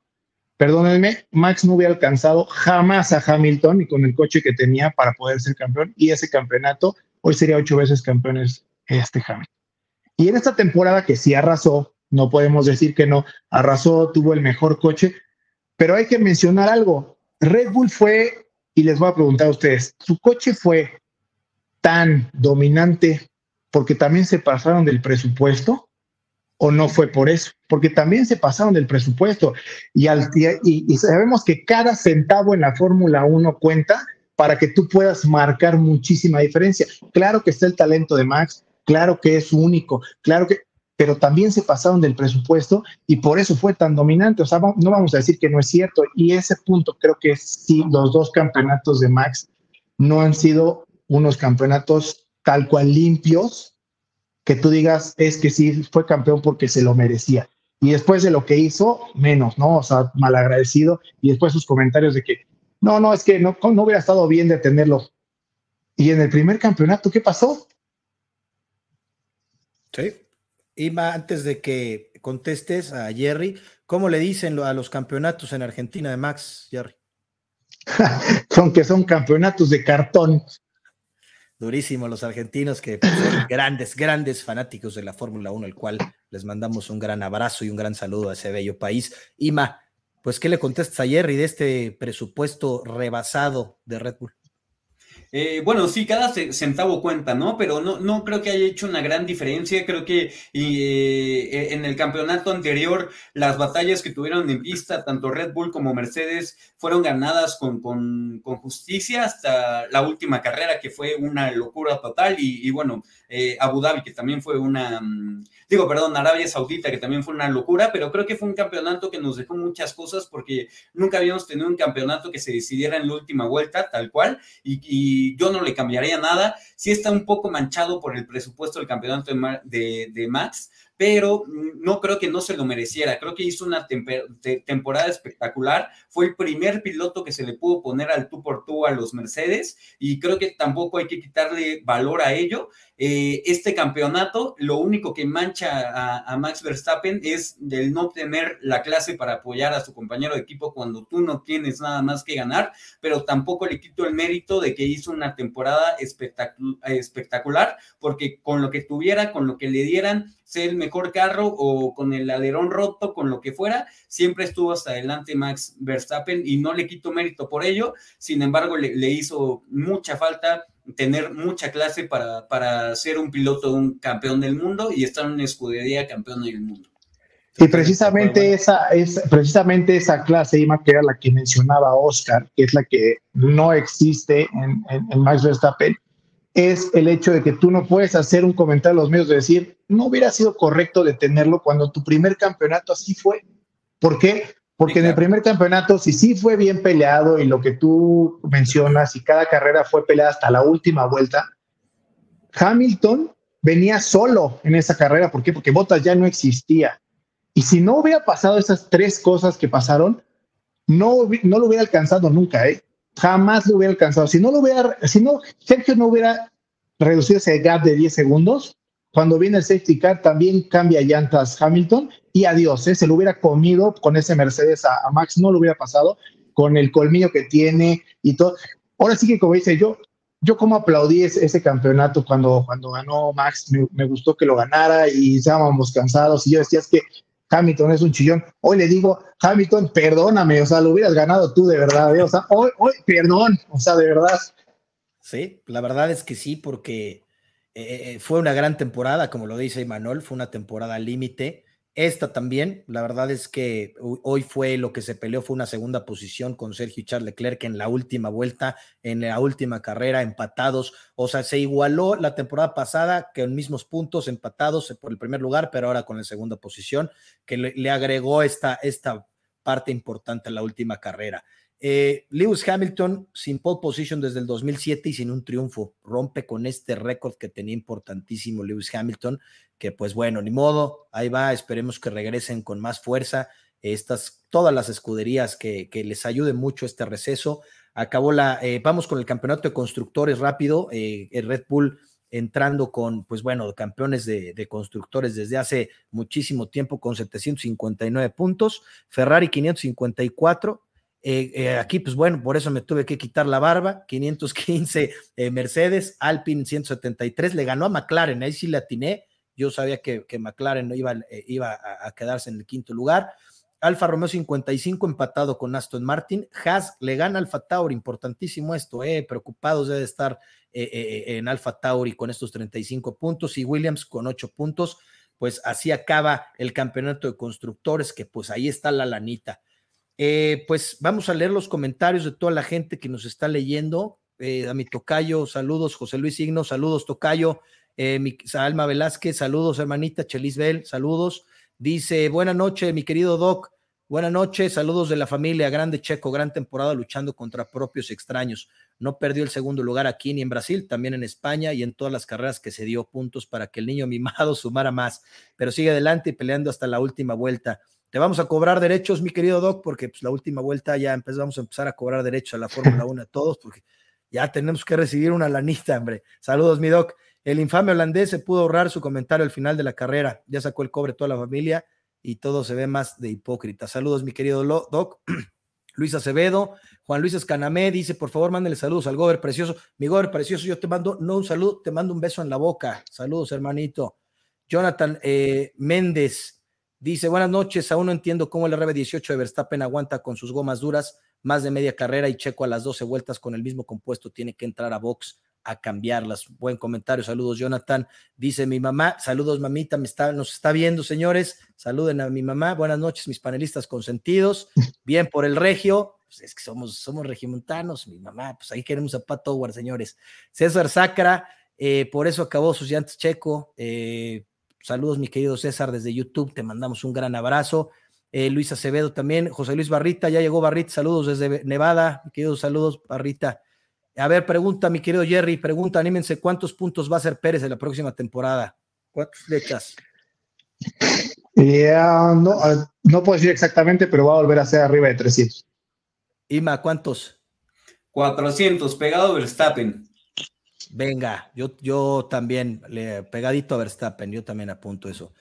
perdónenme, Max no hubiera alcanzado jamás a Hamilton y con el coche que tenía para poder ser campeón. Y ese campeonato, hoy sería ocho veces campeones este Hamilton. Y en esta temporada que sí arrasó, no podemos decir que no, arrasó, tuvo el mejor coche, pero hay que mencionar algo. Red Bull fue, y les voy a preguntar a ustedes, ¿su coche fue tan dominante porque también se pasaron del presupuesto o no fue por eso? Porque también se pasaron del presupuesto y, al, y, y sabemos que cada centavo en la Fórmula 1 cuenta para que tú puedas marcar muchísima diferencia. Claro que está el talento de Max, claro que es único, claro que, pero también se pasaron del presupuesto y por eso fue tan dominante. O sea, no vamos a decir que no es cierto. Y ese punto creo que sí, los dos campeonatos de Max no han sido unos campeonatos tal cual limpios, que tú digas, es que sí, fue campeón porque se lo merecía. Y después de lo que hizo, menos, ¿no? O sea, malagradecido. Y después sus comentarios de que, no, no, es que no, no hubiera estado bien de tenerlo. Y en el primer campeonato, ¿qué pasó? Sí. Ima, antes de que contestes a Jerry, ¿cómo le dicen a los campeonatos en Argentina de Max, Jerry? son que son campeonatos de cartón. Durísimo los argentinos que pues, son grandes, grandes fanáticos de la Fórmula 1, el cual les mandamos un gran abrazo y un gran saludo a ese bello país. Ima, pues, ¿qué le contestas a Jerry de este presupuesto rebasado de Red Bull? Eh, bueno, sí, cada centavo cuenta, ¿no? Pero no, no creo que haya hecho una gran diferencia. Creo que eh, en el campeonato anterior, las batallas que tuvieron en pista, tanto Red Bull como Mercedes, fueron ganadas con, con, justicia hasta la última carrera, que fue una locura total. Y, bueno, eh, Abu Dhabi, que también fue una. Mm, digo, perdón, Arabia Saudita, que también fue una locura, pero creo que fue un campeonato que nos dejó muchas cosas porque nunca habíamos tenido un campeonato que se decidiera en la última vuelta, tal cual. y yo no le cambiaría nada. Sí está un poco manchado por el presupuesto del campeonato de, de, Max, pero no creo que no se lo mereciera. Creo que hizo una temporada espectacular. Fue el primer piloto que se le pudo poner al tú por tú a los Mercedes y creo que tampoco hay que quitarle valor a ello. Eh, este campeonato, lo único que mancha a, Max Verstappen es el no tener la clase para apoyar a su compañero de equipo cuando tú no tienes nada más que ganar, pero tampoco le quito el mérito de que hizo una temporada espectacular, porque con lo que tuviera, con lo que le dieran, ser el mejor carro o con el alerón roto, con lo que fuera, siempre estuvo hasta adelante Max Verstappen y no le quito mérito por ello, sin embargo le hizo mucha falta tener mucha clase para, para ser un piloto, un campeón del mundo y estar en una escudería campeón del mundo. Y precisamente esa, es, precisamente esa clase, Ima, que era la que mencionaba Oscar, que es la que no existe en, en, Max Verstappen, es el hecho de que tú no puedes hacer un comentario a los medios de decir, no hubiera sido correcto detenerlo cuando tu primer campeonato así fue. ¿Por qué? Porque en el primer campeonato, si sí fue bien peleado y lo que tú mencionas, y cada carrera fue peleada hasta la última vuelta, Hamilton venía solo en esa carrera. ¿Por qué? Porque Bottas ya no existía. Y si no hubiera pasado esas tres cosas que pasaron, no, no lo hubiera alcanzado nunca, ¿eh? Jamás lo hubiera alcanzado. Si no lo hubiera, si no, Sergio no hubiera reducido ese gap de 10 segundos, cuando viene el safety car también cambia llantas Hamilton y adiós, ¿eh? se lo hubiera comido con ese Mercedes a, Max, no lo hubiera pasado con el colmillo que tiene y todo. Ahora sí que como dice yo, yo como aplaudí ese, campeonato cuando, cuando ganó Max, me, gustó que lo ganara y estábamos cansados y yo decía es que Hamilton es un chillón. Hoy le digo, Hamilton, perdóname, o sea, lo hubieras ganado tú de verdad, ¿eh? o sea, hoy, hoy, perdón, o sea, de verdad. Sí, la verdad es que sí, porque eh, eh, fue una gran temporada, como lo dice Imanol, fue una temporada límite. Esta también, la verdad es que hoy fue lo que se peleó, fue una segunda posición con Sergio y Charles Leclerc en la última vuelta, en la última carrera, empatados. O sea, se igualó la temporada pasada que en mismos puntos, empatados por el primer lugar, pero ahora con la segunda posición, que le, agregó esta, esta parte importante en la última carrera. Eh, Lewis Hamilton sin pole position desde el 2007 y sin un triunfo, rompe con este récord que tenía importantísimo Lewis Hamilton, que pues bueno, ni modo, ahí va, esperemos que regresen con más fuerza estas, todas las escuderías que, les ayude mucho este receso. Acabó la, eh, vamos con el campeonato de constructores rápido, eh, el Red Bull entrando con, pues bueno, campeones de, de, constructores desde hace muchísimo tiempo con 759 puntos, Ferrari 554, eh, eh, aquí, pues bueno, por eso me tuve que quitar la barba. 515 eh, Mercedes, Alpine 173, le ganó a McLaren, ahí sí le atiné. Yo sabía que, McLaren iba, iba a, quedarse en el quinto lugar. Alfa Romeo 55 empatado con Aston Martin. Haas le gana Alfa Tauri, importantísimo esto, eh, preocupados debe estar en Alfa Tauri con estos 35 puntos y Williams con 8 puntos. Pues así acaba el campeonato de constructores, que pues ahí está la lanita. Eh, pues vamos a leer los comentarios de toda la gente que nos está leyendo. Eh, a mi tocayo, saludos, José Luis Signo, saludos, tocayo. Eh, mi, Alma Velázquez, saludos, hermanita Chelis Bell, saludos. Dice, buena noche, mi querido Doc. Buenas noches, saludos de la familia, grande Checo, gran temporada luchando contra propios extraños. No perdió el segundo lugar aquí ni en Brasil, también en España y en todas las carreras que se dio puntos para que el niño mimado sumara más, pero sigue adelante y peleando hasta la última vuelta. Te vamos a cobrar derechos, mi querido Doc, porque pues, la última vuelta ya empezamos a empezar a cobrar derechos a la Fórmula 1 a todos, porque ya tenemos que recibir una lanista, hombre. Saludos, mi Doc. El infame holandés se pudo ahorrar su comentario al final de la carrera. Ya sacó el cobre toda la familia y todo se ve más de hipócrita. Saludos, mi querido Doc. Luis Acevedo, Juan Luis Escanamé dice, por favor, mándale saludos al Gober Precioso. Mi Gober Precioso, yo te mando, no un saludo, te mando un beso en la boca. Saludos, hermanito. Jonathan eh, Méndez, Dice, buenas noches, aún no entiendo cómo el RB18 de Verstappen aguanta con sus gomas duras más de media carrera y Checo a las 12 vueltas con el mismo compuesto tiene que entrar a box a cambiarlas. Buen comentario, saludos Jonathan. Dice mi mamá, saludos mamita, me está, nos está viendo señores, saluden a mi mamá, buenas noches mis panelistas consentidos, bien por el regio, pues es que somos, somos regimontanos, mi mamá, pues ahí queremos a Pat Howard, señores. César Sacra, eh, por eso acabó sus llantas Checo, eh, Saludos, mi querido César, desde YouTube. Te mandamos un gran abrazo. Eh, Luis Acevedo también. José Luis Barrita, ya llegó Barrita. Saludos desde Nevada. Mi querido saludos, Barrita. A ver, pregunta, mi querido Jerry, pregunta, anímense, ¿cuántos puntos va a hacer Pérez en la próxima temporada? ¿Cuántas flechas? no, ah, no puedo decir exactamente, pero va a volver a ser arriba de 300. Ima, ¿cuántos? 400, pegado Verstappen. Venga, yo, yo también, pegadito a Verstappen, yo también apunto eso.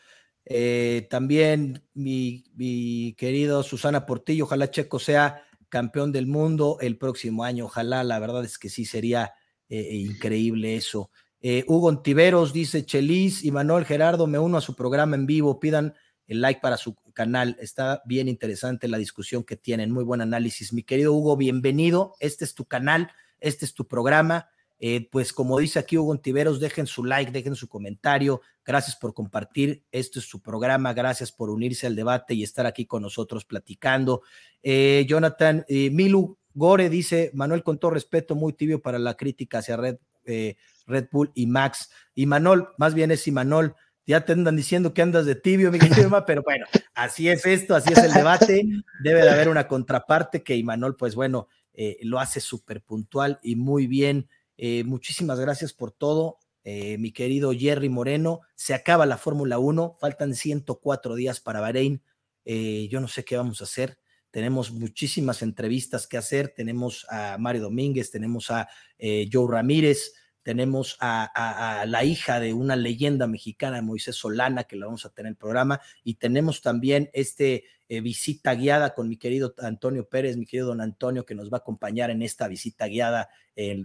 Eh, también mi, mi, querido Susana Portillo, ojalá Checo sea campeón del mundo el próximo año, ojalá, la verdad es que sí sería eh, increíble eso. Eh, Hugo Ontiveros dice, Chelis y Manuel Gerardo, me uno a su programa en vivo, pidan el like para su canal, está bien interesante la discusión que tienen, muy buen análisis. Mi querido Hugo, bienvenido, este es tu canal, este es tu programa. Eh, pues como dice aquí Hugo Ontiveros, dejen su like, dejen su comentario. Gracias por compartir. Esto es su programa. Gracias por unirse al debate y estar aquí con nosotros platicando. Jonathan Milu Gore dice, Manuel, con todo respeto, muy tibio para la crítica hacia Red eh, Red Bull y Max. Y Manol, más bien es Imanol, ya te andan diciendo que andas de tibio, mi querido pero bueno, así es esto, así es el debate. Debe de haber una contraparte que Imanol, pues bueno, eh, lo hace súper puntual y muy bien. Eh, muchísimas gracias por todo. mi querido Jerry Moreno, se acaba la Fórmula 1, faltan 104 días para Bahrein. yo no sé qué vamos a hacer tenemos muchísimas entrevistas que hacer, tenemos a Mario Domínguez, tenemos a eh, Joe Ramírez, tenemos a, la hija de una leyenda mexicana, Moisés Solana, que la vamos a tener en el programa, y tenemos también este eh, visita guiada con mi querido Antonio Pérez, mi querido don Antonio, que nos va a acompañar en esta visita guiada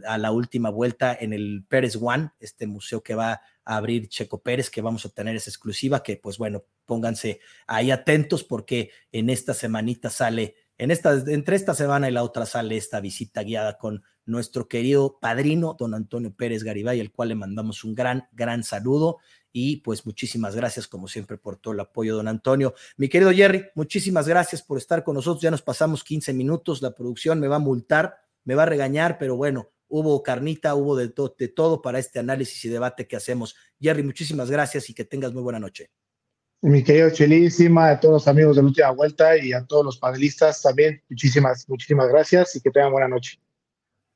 a la última vuelta en el Pérez One, este museo que va a abrir Checo Pérez, que vamos a tener esa exclusiva, que pues bueno, pónganse ahí atentos porque en esta semanita sale, en esta, entre esta semana y la otra sale esta visita guiada con nuestro querido padrino, don Antonio Pérez Garibay, al cual le mandamos un gran, gran saludo. Y pues muchísimas gracias, como siempre, por todo el apoyo, don Antonio. Mi querido Jerry, muchísimas gracias por estar con nosotros. Ya nos pasamos 15 minutos. La producción me va a multar, me va a regañar, pero bueno, hubo carnita, hubo de, de todo para este análisis y debate que hacemos. Jerry, muchísimas gracias y que tengas muy buena noche. Mi querido Chelísima, a todos los amigos de la última vuelta y a todos los panelistas también, muchísimas, muchísimas gracias y que tengan buena noche.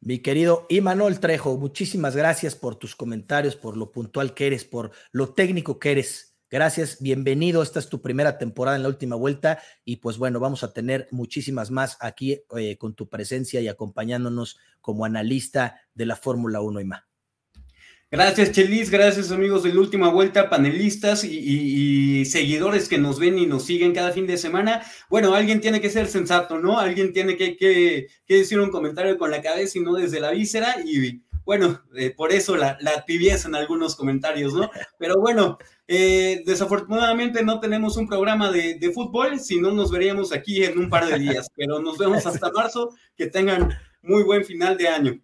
Mi querido Imanol Trejo, muchísimas gracias por tus comentarios, por lo puntual que eres, por lo técnico que eres. Gracias, bienvenido. Esta es tu primera temporada en la última vuelta y pues bueno, vamos a tener muchísimas más aquí eh, con tu presencia y acompañándonos como analista de la Fórmula 1 y más. Gracias, Chelis. Gracias, amigos de la última vuelta, panelistas y, seguidores que nos ven y nos siguen cada fin de semana. Bueno, alguien tiene que ser sensato, ¿no? Alguien tiene que, que decir un comentario con la cabeza y no desde la víscera. Y bueno, eh, por eso la, la, tibieza en algunos comentarios, ¿no? Pero bueno, eh, desafortunadamente no tenemos un programa de, de, fútbol, si no nos veríamos aquí en un par de días, pero nos vemos hasta marzo, que tengan muy buen final de año.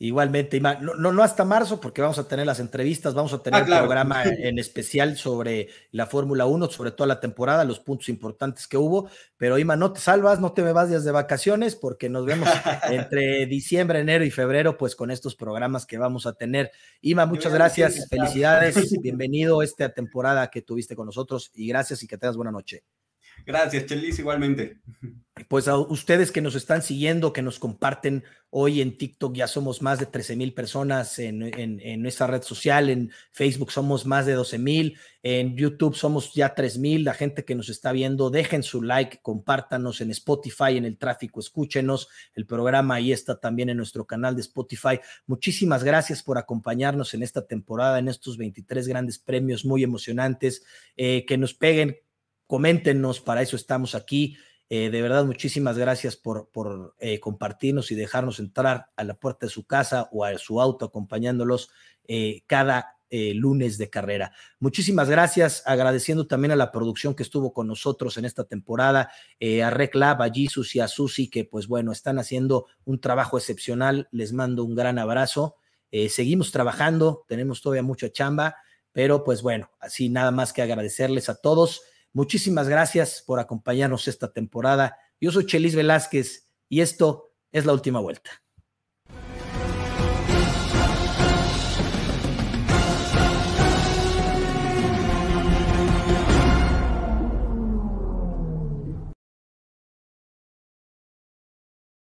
Igualmente, no, no, hasta marzo, porque vamos a tener las entrevistas, vamos a tener un ah, programa en especial sobre la Fórmula 1, sobre toda la temporada, los puntos importantes que hubo. Pero Ima, no te salvas, no te me vas días de vacaciones, porque nos vemos entre diciembre, enero y febrero, pues con estos programas que vamos a tener. Ima, muchas gracias, felicidades, bienvenido a esta temporada que tuviste con nosotros y gracias y que tengas buena noche. Gracias, Chelis, igualmente. Pues a ustedes que nos están siguiendo, que nos comparten hoy en TikTok, ya somos más de 13 mil personas en, en, nuestra red social, en Facebook somos más de 12 mil, en YouTube somos ya 3 mil, la gente que nos está viendo, dejen su like, compártanos en Spotify, en el tráfico, escúchenos, el programa ahí está también en nuestro canal de Spotify. Muchísimas gracias por acompañarnos en esta temporada, en estos 23 grandes premios muy emocionantes, eh, que nos peguen coméntenos, para eso estamos aquí. Eh, de verdad, muchísimas gracias por, por eh, compartirnos y dejarnos entrar a la puerta de su casa o a su auto acompañándolos eh, cada lunes de carrera. Muchísimas gracias, agradeciendo también a la producción que estuvo con nosotros en esta temporada, a Reclab, a Jesus y a Susi, que pues bueno, están haciendo un trabajo excepcional. Les mando un gran abrazo. seguimos trabajando, tenemos todavía mucha chamba, pero pues bueno, así nada más que agradecerles a todos. Muchísimas gracias por acompañarnos esta temporada. Yo soy Chelis Velázquez y esto es la última vuelta.